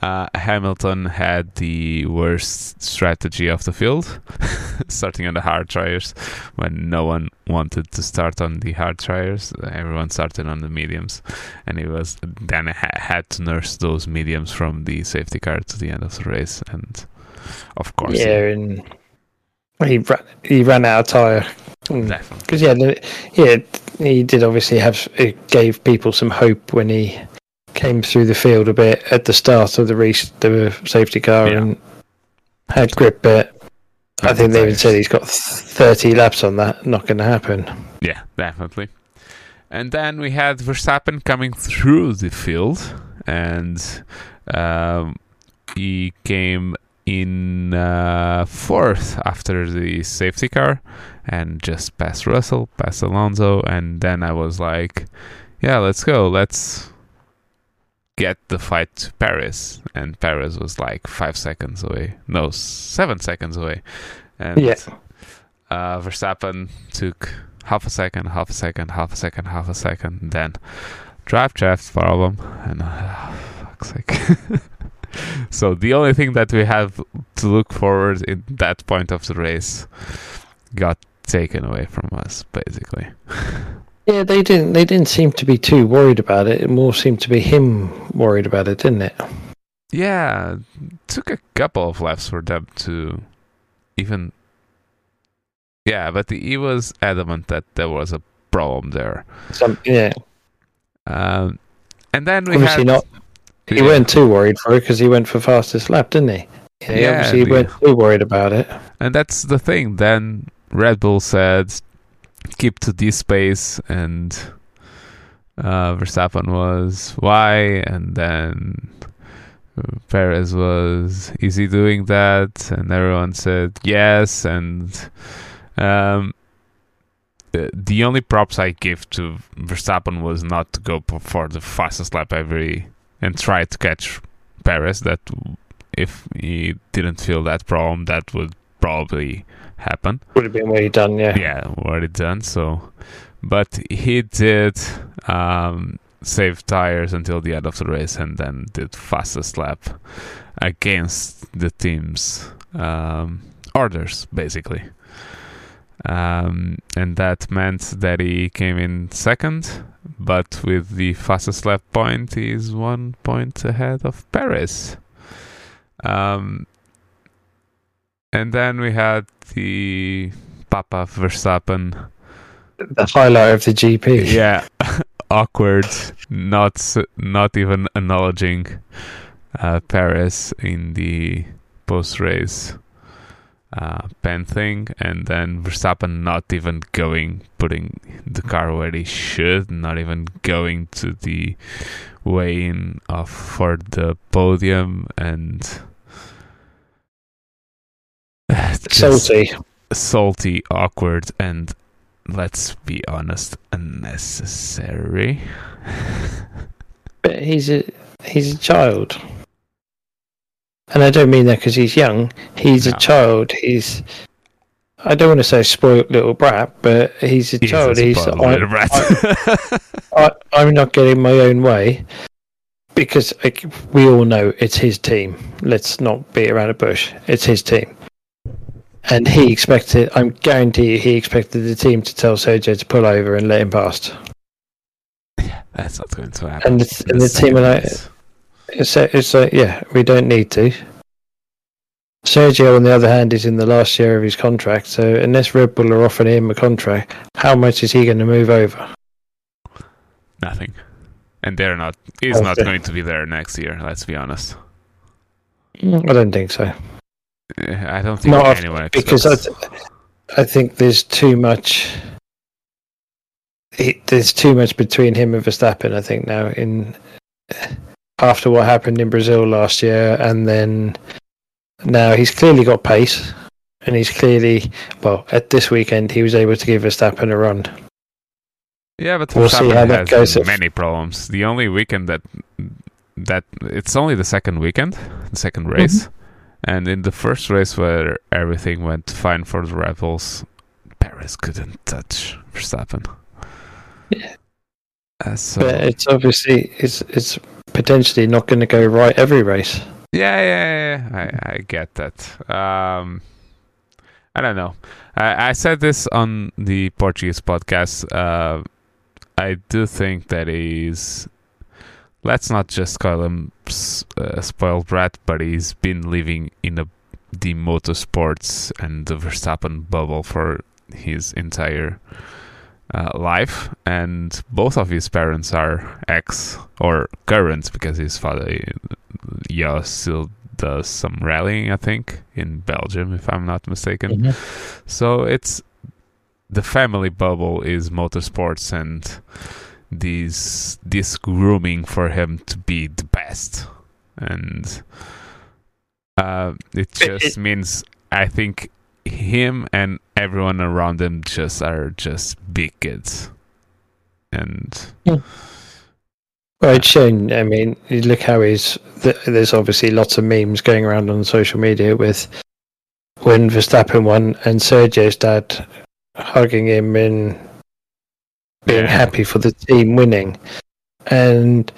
Uh, Hamilton had the worst strategy of the field, starting on the hard tires when no one wanted to start on the hard tires. Everyone started on the mediums, and he was then ha- had to nurse those mediums from the safety car to the end of the race. And of course, yeah, and he ran, he ran out of tire. Because yeah, the- yeah, he did obviously have it gave people some hope when he came through the field a bit at the start of the race, the safety car, Yeah. and had grip bit. I think they even said he's got 30 laps on that. Not going to happen. Yeah, definitely. And then we had Verstappen coming through the field, and um, he came in uh, fourth after the safety car, and just passed Russell, passed Alonso, and then I was like, "Yeah, let's go, let's." Get the fight to Perez, and Perez was like five seconds away. No, seven seconds away, and Yeah. uh, Verstappen took half a second, half a second, half a second, half a second, then drive shaft problem, and uh, fuck's sake. so the only thing that we have to look forward in that point of the race got taken away from us, basically. Yeah, they didn't. They didn't seem to be too worried about it. It more seemed to be him worried about it, didn't it? Yeah, took a couple of laps for them to even. Yeah, but he was adamant that there was a problem there. Some, yeah, Um, and then we obviously had not. He Yeah. weren't too worried for it because he went for fastest lap, didn't he? Yeah, Yeah, obviously he the- weren't too worried about it. And that's the thing. Then Red Bull said, keep to this pace, and uh, Verstappen was, why? And then uh, Perez was, is he doing that? And everyone said, yes. And um, the, the only props I give to Verstappen was not to go for the fastest lap every and try to catch Perez. That if he didn't feel that problem, that would probably happen. Would have been way done, yeah. Yeah, already done. So, but he did um, save tires until the end of the race, and then did fastest lap against the team's um, orders, basically. Um, and that meant that he came in second, but with the fastest lap point, he's one point ahead of Perez. Um, and then we had the Papa Verstappen. The highlight of the GP. Yeah, awkward, not not even acknowledging uh, Perez in the post race uh, pen thing, and then Verstappen not even going, putting the car where he should, not even going to the weigh in of for the podium, and Salty. salty, awkward, and let's be honest, unnecessary. But he's a he's a child, and I don't mean that because he's young. He's No. a child. He's I don't want to say spoiled little brat, but he's a He's child. a he's I, little brat. I, I'm not getting my own way, because like, we all know it's his team. Let's not beat around the bush. It's his team. And he expected, I'm guarantee you, he expected the team to tell Sergio to pull over and let him past. That's not going to happen. And the, and the team are like, it's, it's like, yeah, we don't need to. Sergio, on the other hand, is in the last year of his contract. So unless Red Bull are offering him a contract, how much is he going to move over? Nothing. And they're not. He's oh, not going to be there next year. Let's be honest. I don't think so. Eh, I don't think Not anyone because I, th- I think there's too much. It, there's too much between him and Verstappen. I think now in after what happened in Brazil last year, and then now he's clearly got pace, and he's clearly well at this weekend he was able to give Verstappen a run. Yeah, but We'll see Verstappen how that goes if- many problems. The only weekend that that it's only the second weekend, the Mm-hmm. second race, and in the first race where everything went fine for the Red Bulls, Perez couldn't touch Verstappen. Yeah. Uh, so But it's obviously it's it's potentially not going to go right every race. Yeah, yeah, yeah. I, I get that. Um, I don't know. I, I said this on the Portuguese podcast. Uh, I do think that he's. Let's not just call him a spoiled brat, but he's been living in a, the motorsports and the Verstappen bubble for his entire uh, life. And both of his parents are ex or current because his father yeah, still does some rallying, I think, in Belgium, if I'm not mistaken. So it's the family bubble is motorsports and these this grooming for him to be the best, and uh, it just it- means I think him and everyone around him just are just big kids, and Well, it's shown. I mean, you look how he's. There's obviously lots of memes going around on social media with when Verstappen won and Sergio's dad hugging him and being Yeah. happy for the team winning. And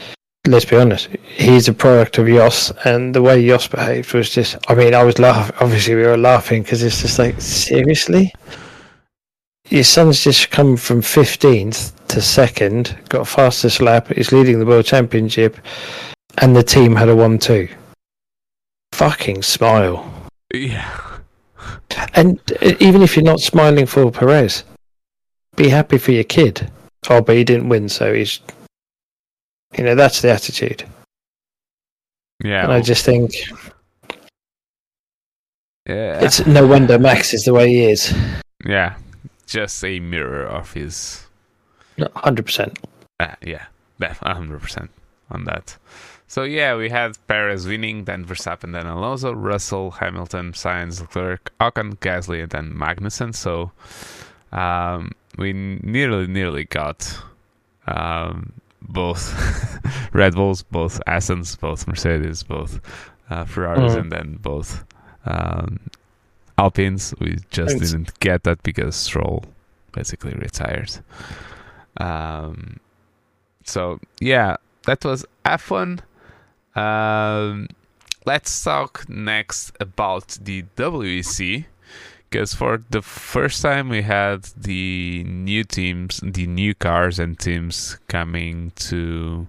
let's be honest, he's a product of Jos, and the way Jos behaved was just. I mean, I was laughing. Obviously, we were laughing because it's just like, seriously? Your son's just come from 15th to second, got fastest lap, he's leading the world championship, and the team had a 1 2. Fucking smile. yeah, And uh, even if you're not smiling for Perez, be happy for your kid. Oh, but he didn't win, so he's. You know, that's the attitude. yeah, And I just think yeah. it's no wonder Max is the way he is. Yeah, just a mirror of his. 100%. Uh, yeah, hundred percent on that. So yeah, we had Perez winning, then Verstappen, then Alonso, Russell, Hamilton, Sainz, Leclerc, Ocon, Gasly, and then Magnussen. So um, we nearly, nearly got um, both Red Bulls, both Astons, both Mercedes, both uh, Ferraris, Mm. and then both um, Alpines. We just Thanks. didn't get that because Stroll basically retired. Um, so yeah, that was F1. Um, let's talk next about the WEC because for the first time we had the new teams, the new cars and teams coming to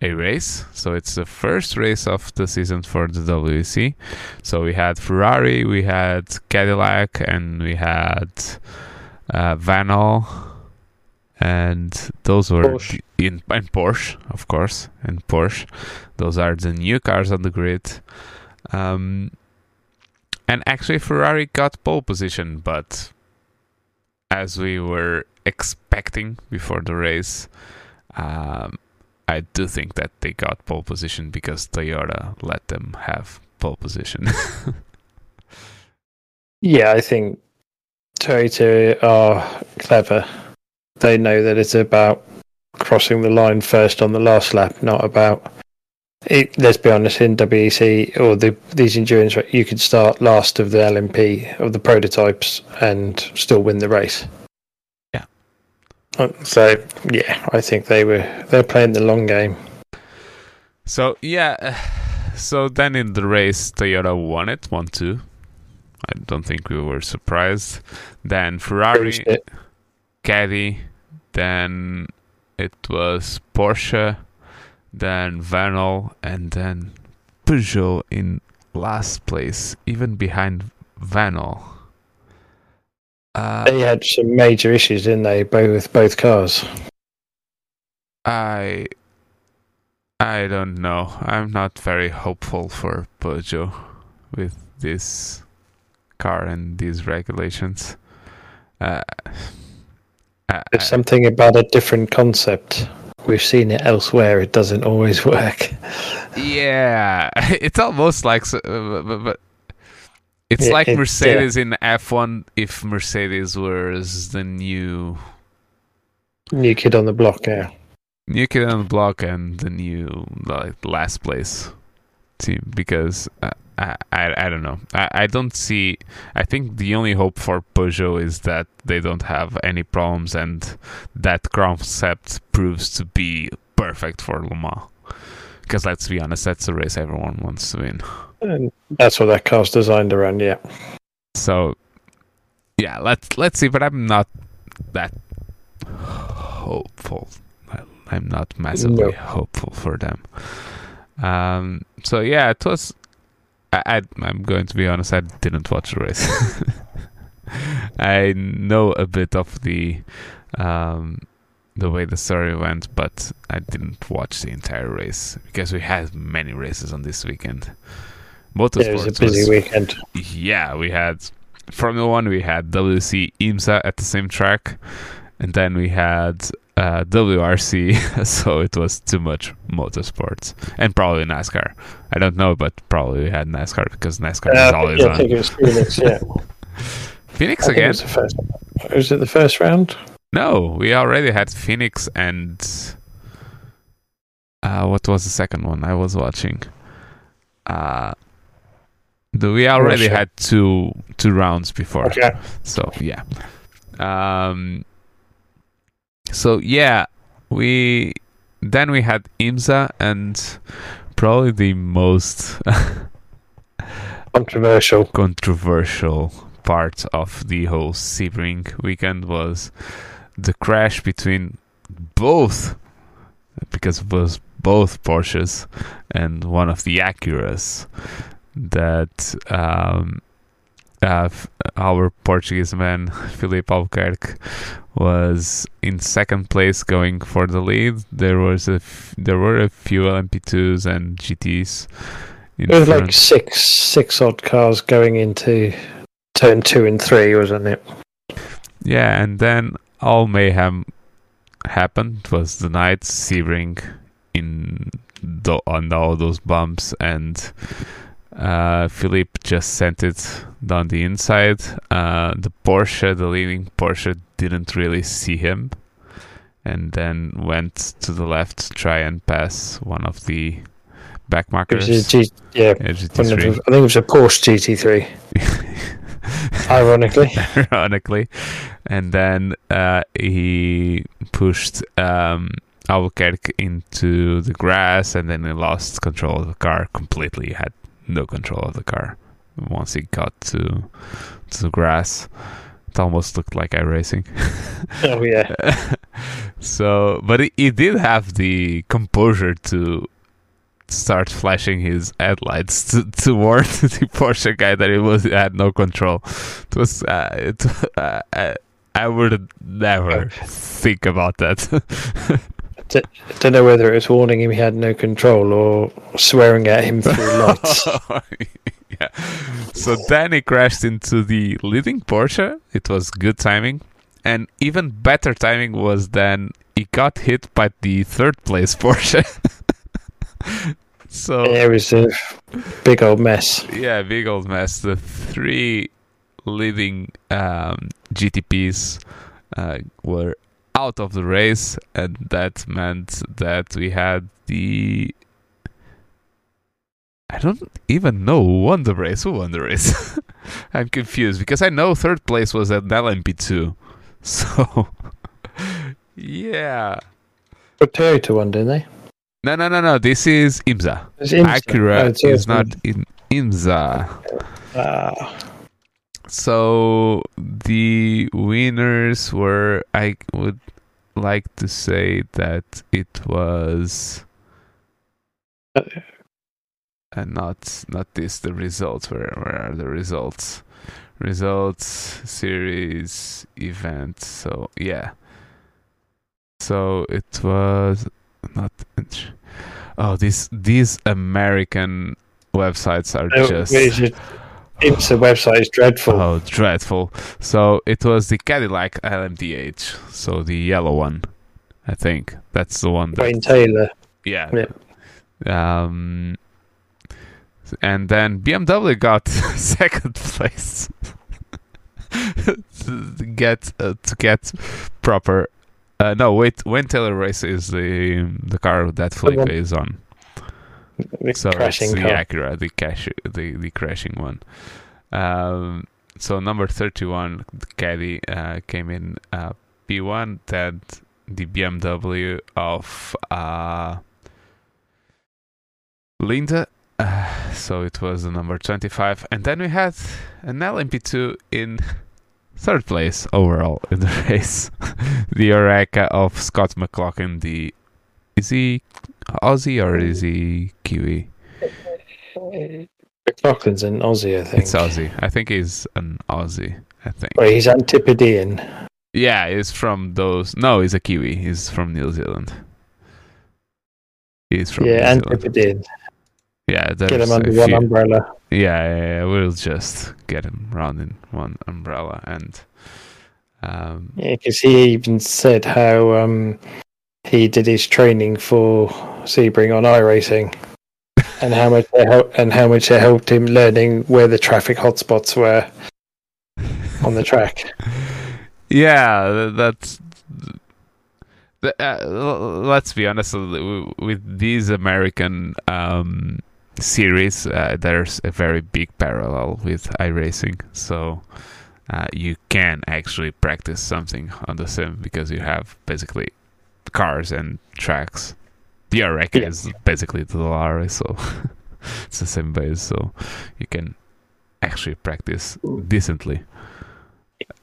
a race. So it's the first race of the season for the WEC. So we had Ferrari, we had Cadillac, and we had uh, Vanwall, and those were Porsche. in and Porsche, of course, and Porsche. Those are the new cars on the grid. Um, and actually, Ferrari got pole position, but as we were expecting before the race, um, I do think that they got pole position because Toyota let them have pole position. Yeah, I think Toyota are clever. They know that it's about crossing the line first on the last lap, not about. It, let's be honest, in WEC or the, these endurance, you could start last of the LMP of the prototypes and still win the race. Yeah. Uh, So yeah, I think they were they're playing the long game. So yeah, uh, so then in the race, Toyota won it, one two. I don't think we were surprised. Then Ferrari, Caddy, then it was Porsche, then Vanwall, and then Peugeot in last place, even behind Vanwall. Uh, They had some major issues, didn't they? Both with both cars. I I don't know. I'm not very hopeful for Peugeot with this car and these regulations. Uh, I- It's something about a different concept. We've seen it elsewhere. It doesn't always work. yeah, it's almost like, uh, but, but it's Yeah, like it- Mercedes in F1 if Mercedes was the new New kid on the block, yeah. new kid on the block and the new like last place team because uh, I, I I don't know. I, I don't see I think the only hope for Peugeot is that they don't have any problems and that concept proves to be perfect for Le Mans. Because let's be honest that's a race everyone wants to win. And that's what that car's designed around, yeah. so yeah let's let's see but I'm not that hopeful. I'm not massively No. hopeful for them. Um so yeah it was I, I I'm going to be honest I didn't watch the race I know a bit of the um the way the story went but I didn't watch the entire race because we had many races on this weekend Motorsports Yeah, it was a busy was weekend. yeah, we had Formula One, we had WEC IMSA at the same track, and then we had uh, WRC, so it was too much motorsports, and probably NASCAR. I don't know, but probably we had NASCAR because NASCAR is always yeah, I on. think it was Phoenix, yeah. Phoenix I again? was first. Was it the first round? No, we already had Phoenix and uh, what was the second one I was watching? Uh, the, we already sure. had two two rounds before. Okay. So yeah. Um so yeah, we then we had IMSA and probably the most Controversial. controversial part of the whole Sebring weekend was the crash between both because it was both Porsches and one of the Acuras that um, uh, our Portuguese man Filipe Albuquerque was in second place going for the lead. There was a f- there were a few LMP2s and GTs in It was front. like six six odd cars going into turn two and three, wasn't it? Yeah, and then all mayhem happened. It was the night Sebring in the, on all those bumps, and uh, Filipe just sent it down the inside. Uh, the Porsche, the leading Porsche, didn't really see him, and then went to the left to try and pass one of the It backmarkers. was a G, yeah, Yeah, one of the- GT3. I think it was a Porsche GT3. Ironically, ironically. And then uh, he pushed um, Albuquerque into the grass, and then he lost control of the car completely. He had no control of the car once he got to to the grass. It almost looked like iRacing. oh yeah, so, but he, did have the composure to start flashing his headlights to, to warn the Porsche guy that he was had no control. It was uh, it, uh, I, I would never think about that. I don't know whether it was warning him he had no control or swearing at him through lights. yeah. So then he crashed into the leading Porsche. It was good timing. And even better timing was then he got hit by the third place Porsche. so Yeah, it was a big old mess. yeah, big old mess. The three leading um, GTPs uh, were out of the race, and that meant that we had the. I don't even know who won the race. Who won the race? I'm confused because I know third place was at LMP2. So, yeah. But Toyota won, didn't they? No, no, no, no. This is IMSA. It's IMSA. Oh, Acura it's is not in IMSA. Ah, So the winners were. I would like to say that it was. Uh, not not this the results where where are the results results series event so yeah so it was not oh these these american websites are no, just- IMSA website is dreadful. oh dreadful so it was the cadillac lmdh so the yellow one i think that's the one that Wayne Taylor. yeah. Yeah. Um, and then BMW got second place to get uh, to get proper. Uh, no, wait. Wayne Taylor Race is the the car that Filipe is on, The so crashing it's the car. Acura, the cash, the the crashing one. Um, so number thirty-one, the Caddy uh, came in uh, P1. Then the BMW of uh, Linde. Uh, so it was the number twenty-five, and then we had an LMP2 in third place overall in the race. the Oreca of Scott McLaughlin. The is he Aussie or is he Kiwi? McLaughlin's an Aussie, I think. It's Aussie. I think he's an Aussie. I think. Well, he's Antipodean. Yeah, he's from those. No, he's a Kiwi. He's from New Zealand. He's from yeah, New Zealand. Antipodean. Yeah, Get him under one few- umbrella. Yeah, yeah, yeah, we'll just get him round in one umbrella and. Um, Yeah, because he even said how um, he did his training for Sebring on iRacing, and how much it hel- and how much it helped him learning where the traffic hotspots were on the track. yeah, th- that's. th- Uh, let's be honest with these American um, series. Uh, there's a very big parallel with iRacing, so uh, you can actually practice something on the sim because you have basically cars and tracks. The Oreca Yeah. is basically the Lara, so it's the same base, so you can actually practice decently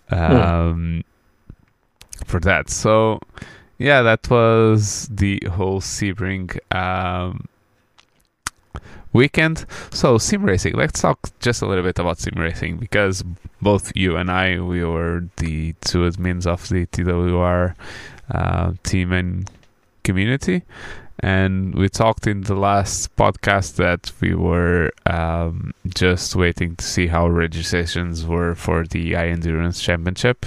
um, for that. So, yeah, that was the whole Sebring um, weekend. So, sim racing. Let's talk just a little bit about sim racing because both you and I, we were the two admins of the TWR uh, team and community. And we talked in the last podcast that we were um, just waiting to see how registrations were for the I Endurance Championship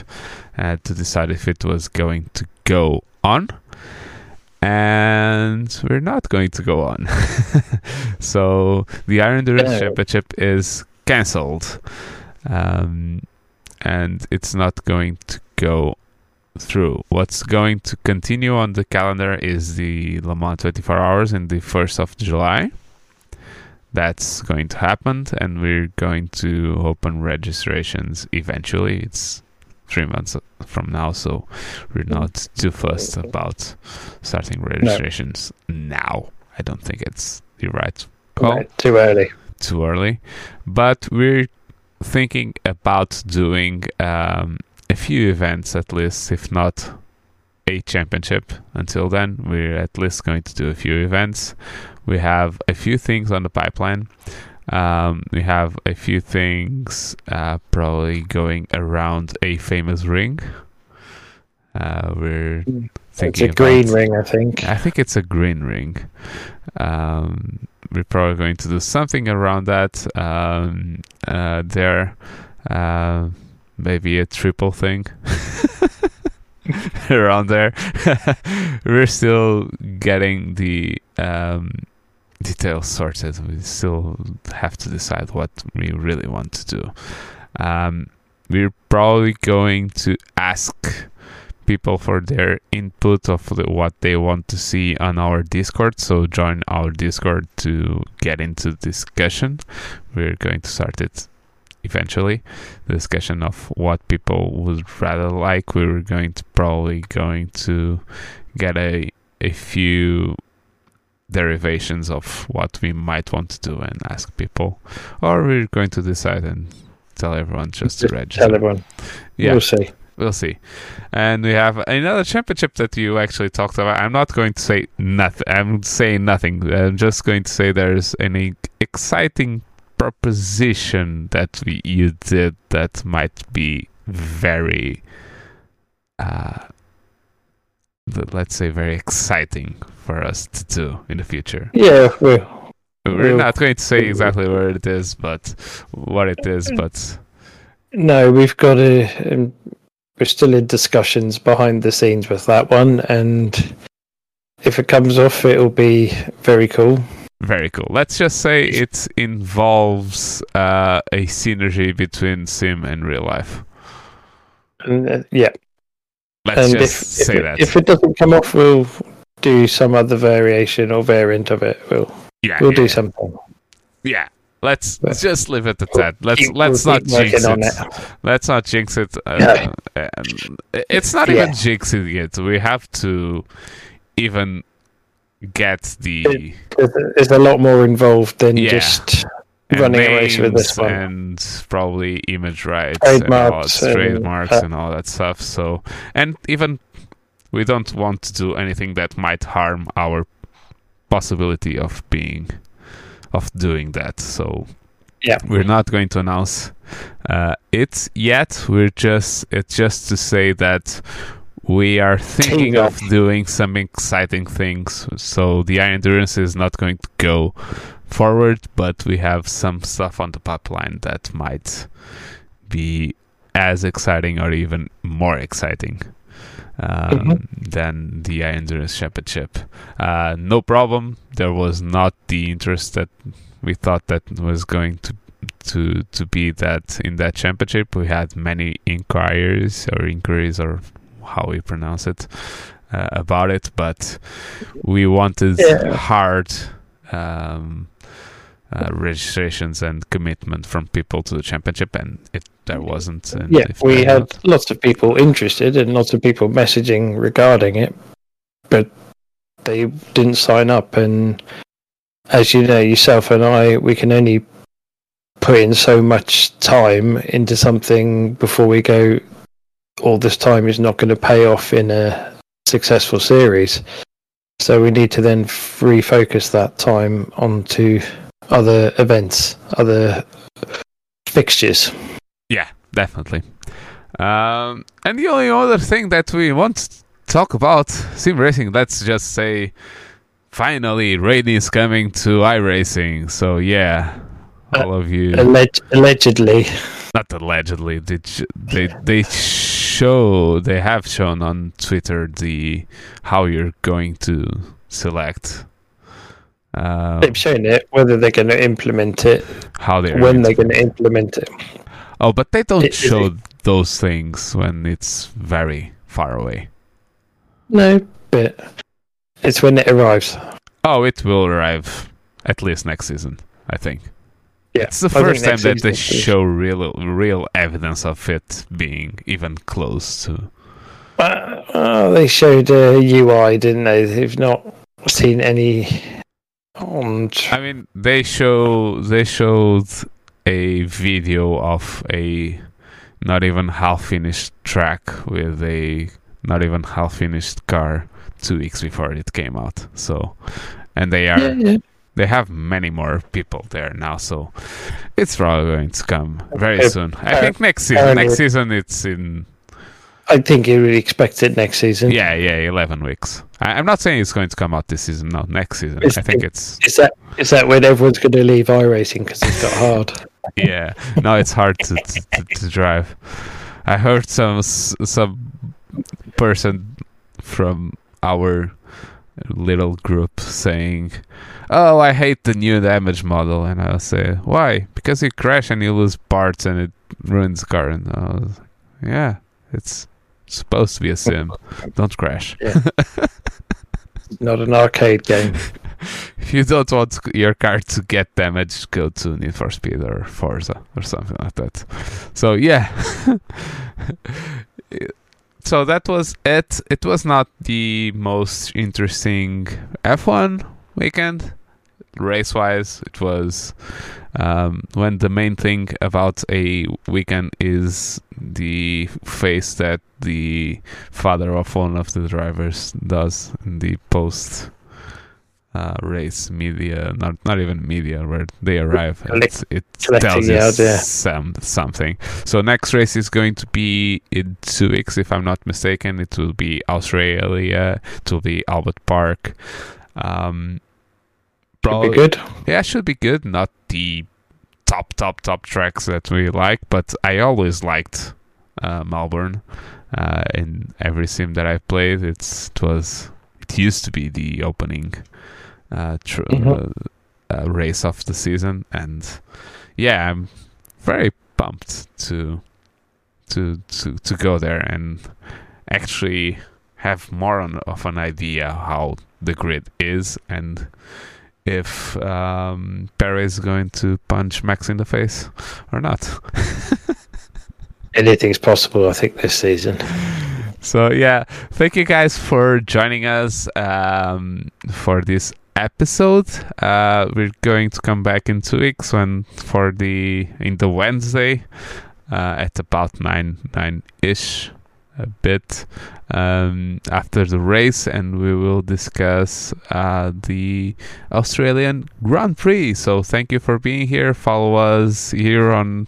uh, to decide if it was going to go on. And we're not going to go on. so the Iron Endurance Championship is cancelled. Um, and it's not going to go through. What's going to continue on the calendar is the Le Mans 24 Hours in the 1st of July. That's going to happen, and we're going to open registrations eventually. It's three months from now, so we're not too fussed about starting registrations now. I don't think it's the right call Right, too early. too early, but we're thinking about doing um, a few events at least, if not a championship. Until then, we're at least going to do a few events. We have a few things on the pipeline. Um, we have a few things uh, probably going around a famous ring. Uh, we're Mm. It's thinking a green about- ring, I think. I think it's a green ring. Um, we're probably going to do something around that um, uh, there. Maybe a triple thing around there. we're still getting the um, details sorted. We still have to decide what we really want to do. Um, we're probably going to ask people for their input of the, what they want to see on our Discord. So join our Discord to get into discussion. We're going to start it eventually. The discussion of what people would rather like. We were going to probably going to get a a few derivations of what we might want to do and ask people, or we're going to decide and tell everyone just, to register. Tell everyone. Yeah. We'll see. We'll see. And we have another championship that you actually talked about. I'm not going to say nothing. I'm saying nothing. I'm just going to say there's an exciting proposition that we, you did that might be very, uh, let's say, very exciting for us to do in the future. Yeah, we're, not going to say exactly where it is, but what it is, but no, we've got to. Um, we're still in discussions behind the scenes with that one, and if it comes off, it'll be very cool. Very cool. Let's just say it involves uh, a synergy between sim and real life. And uh, yeah, Let's and just if, say if, that. if it doesn't come off, we'll do some other variation or variant of it. We'll yeah, we'll yeah, do something. Yeah. Let's Yeah. just leave it at that. Let's let's not jinx on it. Let's not jinx it. Uh, and it's not even Yeah. jinxing it. We have to even get the there's a lot more involved than Yeah. just and running a race with this one. and probably image rights Trademarks and all, and, trademarks uh, and all that stuff. So, and even we don't want to do anything that might harm our possibility of being of doing that. So, Yeah. we're not going to announce uh, it yet. We're just it's just to say that we are thinking of doing some exciting things. So the Iron Endurance is not going to go forward, but we have some stuff on the pipeline that might be as exciting or even more exciting um, than the Endurance Championship. Uh, no problem. There was not the interest that we thought that was going to to to be that in that championship. We had many inquiries or inquiries or how we pronounce it uh, about it, but we wanted Yeah. hard um, uh, registrations and commitment from people to the championship, and it there wasn't. Yeah. We had was- lots of people interested and lots of people messaging regarding it, but they didn't sign up. And as you know, yourself and I, we can only put in so much time into something before we go. All this time is not going to pay off in a successful series. So we need to then refocus that time onto other events, other fixtures. Yeah, definitely. Um, and the only other thing that we want to talk about sim racing, let's just say, finally, Raiden is coming to iRacing. So yeah, all of you, Alleg- allegedly, not allegedly, they ch- they they show they have shown on Twitter the how you're going to select. Uh, they've shown it. Whether they're going to implement it, how they're when they're going to implement it. Oh, but they don't It- it- show those things when it's very far away. No, but it's when it arrives. Oh, it will arrive at least next season, I think. Yeah, It's the I first time that they show real real evidence of it being even close to. Uh, oh, they showed a UI, didn't they? They've not seen any on. I mean, they show they showed a video of a not even half finished track with a not even half finished car two weeks before it came out. So, and they are Yeah, yeah. They have many more people there now, so it's probably going to come very Uh, soon. I uh, think next season. apparently- Next season, it's in I think you expect it next season. yeah, yeah, eleven weeks. I, I'm not saying it's going to come out this season. No, next season. It's- I think it's Is that is that when everyone's going to leave iRacing because it's got hard? yeah. No, it's hard to to, to, to drive. I heard some some person from our little group saying, "Oh, I hate the new damage model," and I'll say, "Why? Because you crash and you lose parts and it ruins the car." And I was, "Yeah, it's supposed to be a sim. Don't crash. Not an arcade game. If you don't want your car to get damaged, go to Need for Speed or Forza or something like that." So yeah. so that was it. It was not the most interesting F1 weekend. Race wise, it was um, when the main thing about a weekend is the face that the father of one of the drivers does in the post uh, race media, not not even media, where they arrive. Collect- It, tells you odds, yeah. some something. So next race is going to be in two weeks, if I'm not mistaken. It will be Australia. It will be Albert Park. Um, Should probably- be good. yeah, should be good. Not the top, top, top tracks that we like, but I always liked uh, Melbourne. Uh, in every sim that I've played, it's it was it used to be the opening uh, tr- Mhm. uh, uh, race of the season, and yeah, I'm very pumped to to to to go there and actually have more on, of an idea how the grid is and if um, Perez is going to punch Max in the face or not. Anything's possible, I think, this season. So yeah, thank you guys for joining us um, for this episode. Uh, we're going to come back in two weeks when for the in the Wednesday uh, at about nine nine ish a bit um, after the race, and we will discuss uh, the Australian Grand Prix. So thank you for being here. Follow us here on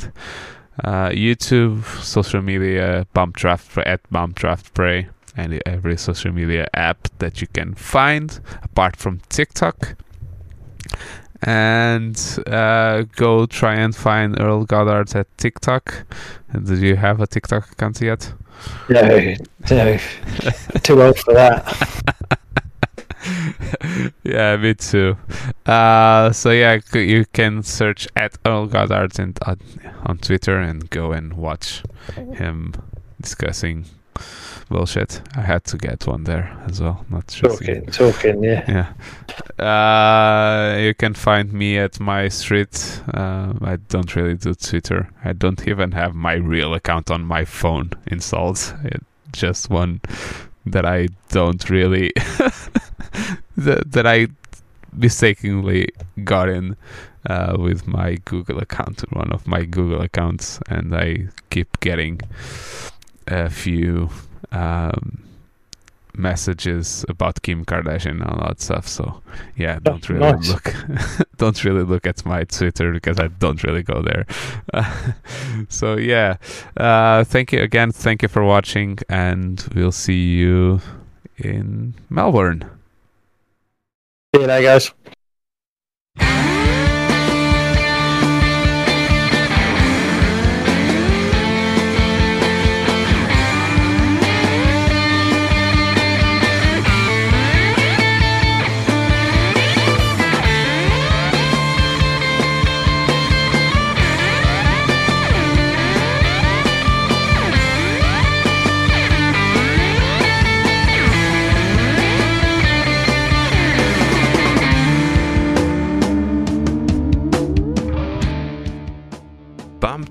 uh, YouTube, social media, Bump Draft at Bump Draft Pray, and every social media app that you can find, apart from TikTok. And uh, go try and find Earl Goddard at TikTok. Do you have a TikTok account yet? No, no. Too old for that. yeah, me too. Uh, so yeah, c- you can search at Earl Goddard and on, on Twitter and go and watch him discussing bullshit. I had to get one there as well. Not just Talking, talking, yeah. yeah. Uh, you can find me at my street. Uh, I don't really do Twitter. I don't even have my real account on my phone installed. It, just one that I don't really that, that I mistakenly got in uh, with my Google account, one of my Google accounts, and I keep getting a few um, messages about Kim Kardashian and all that stuff. So yeah, don't really nice. look, don't really look at my Twitter because I don't really go there. Uh, so yeah, uh, thank you again. Thank you for watching, and we'll see you in Melbourne. See you later, guys.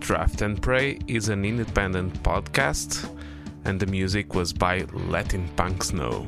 Draft and Pray is an independent podcast, and the music was by Lettin' Punks Know.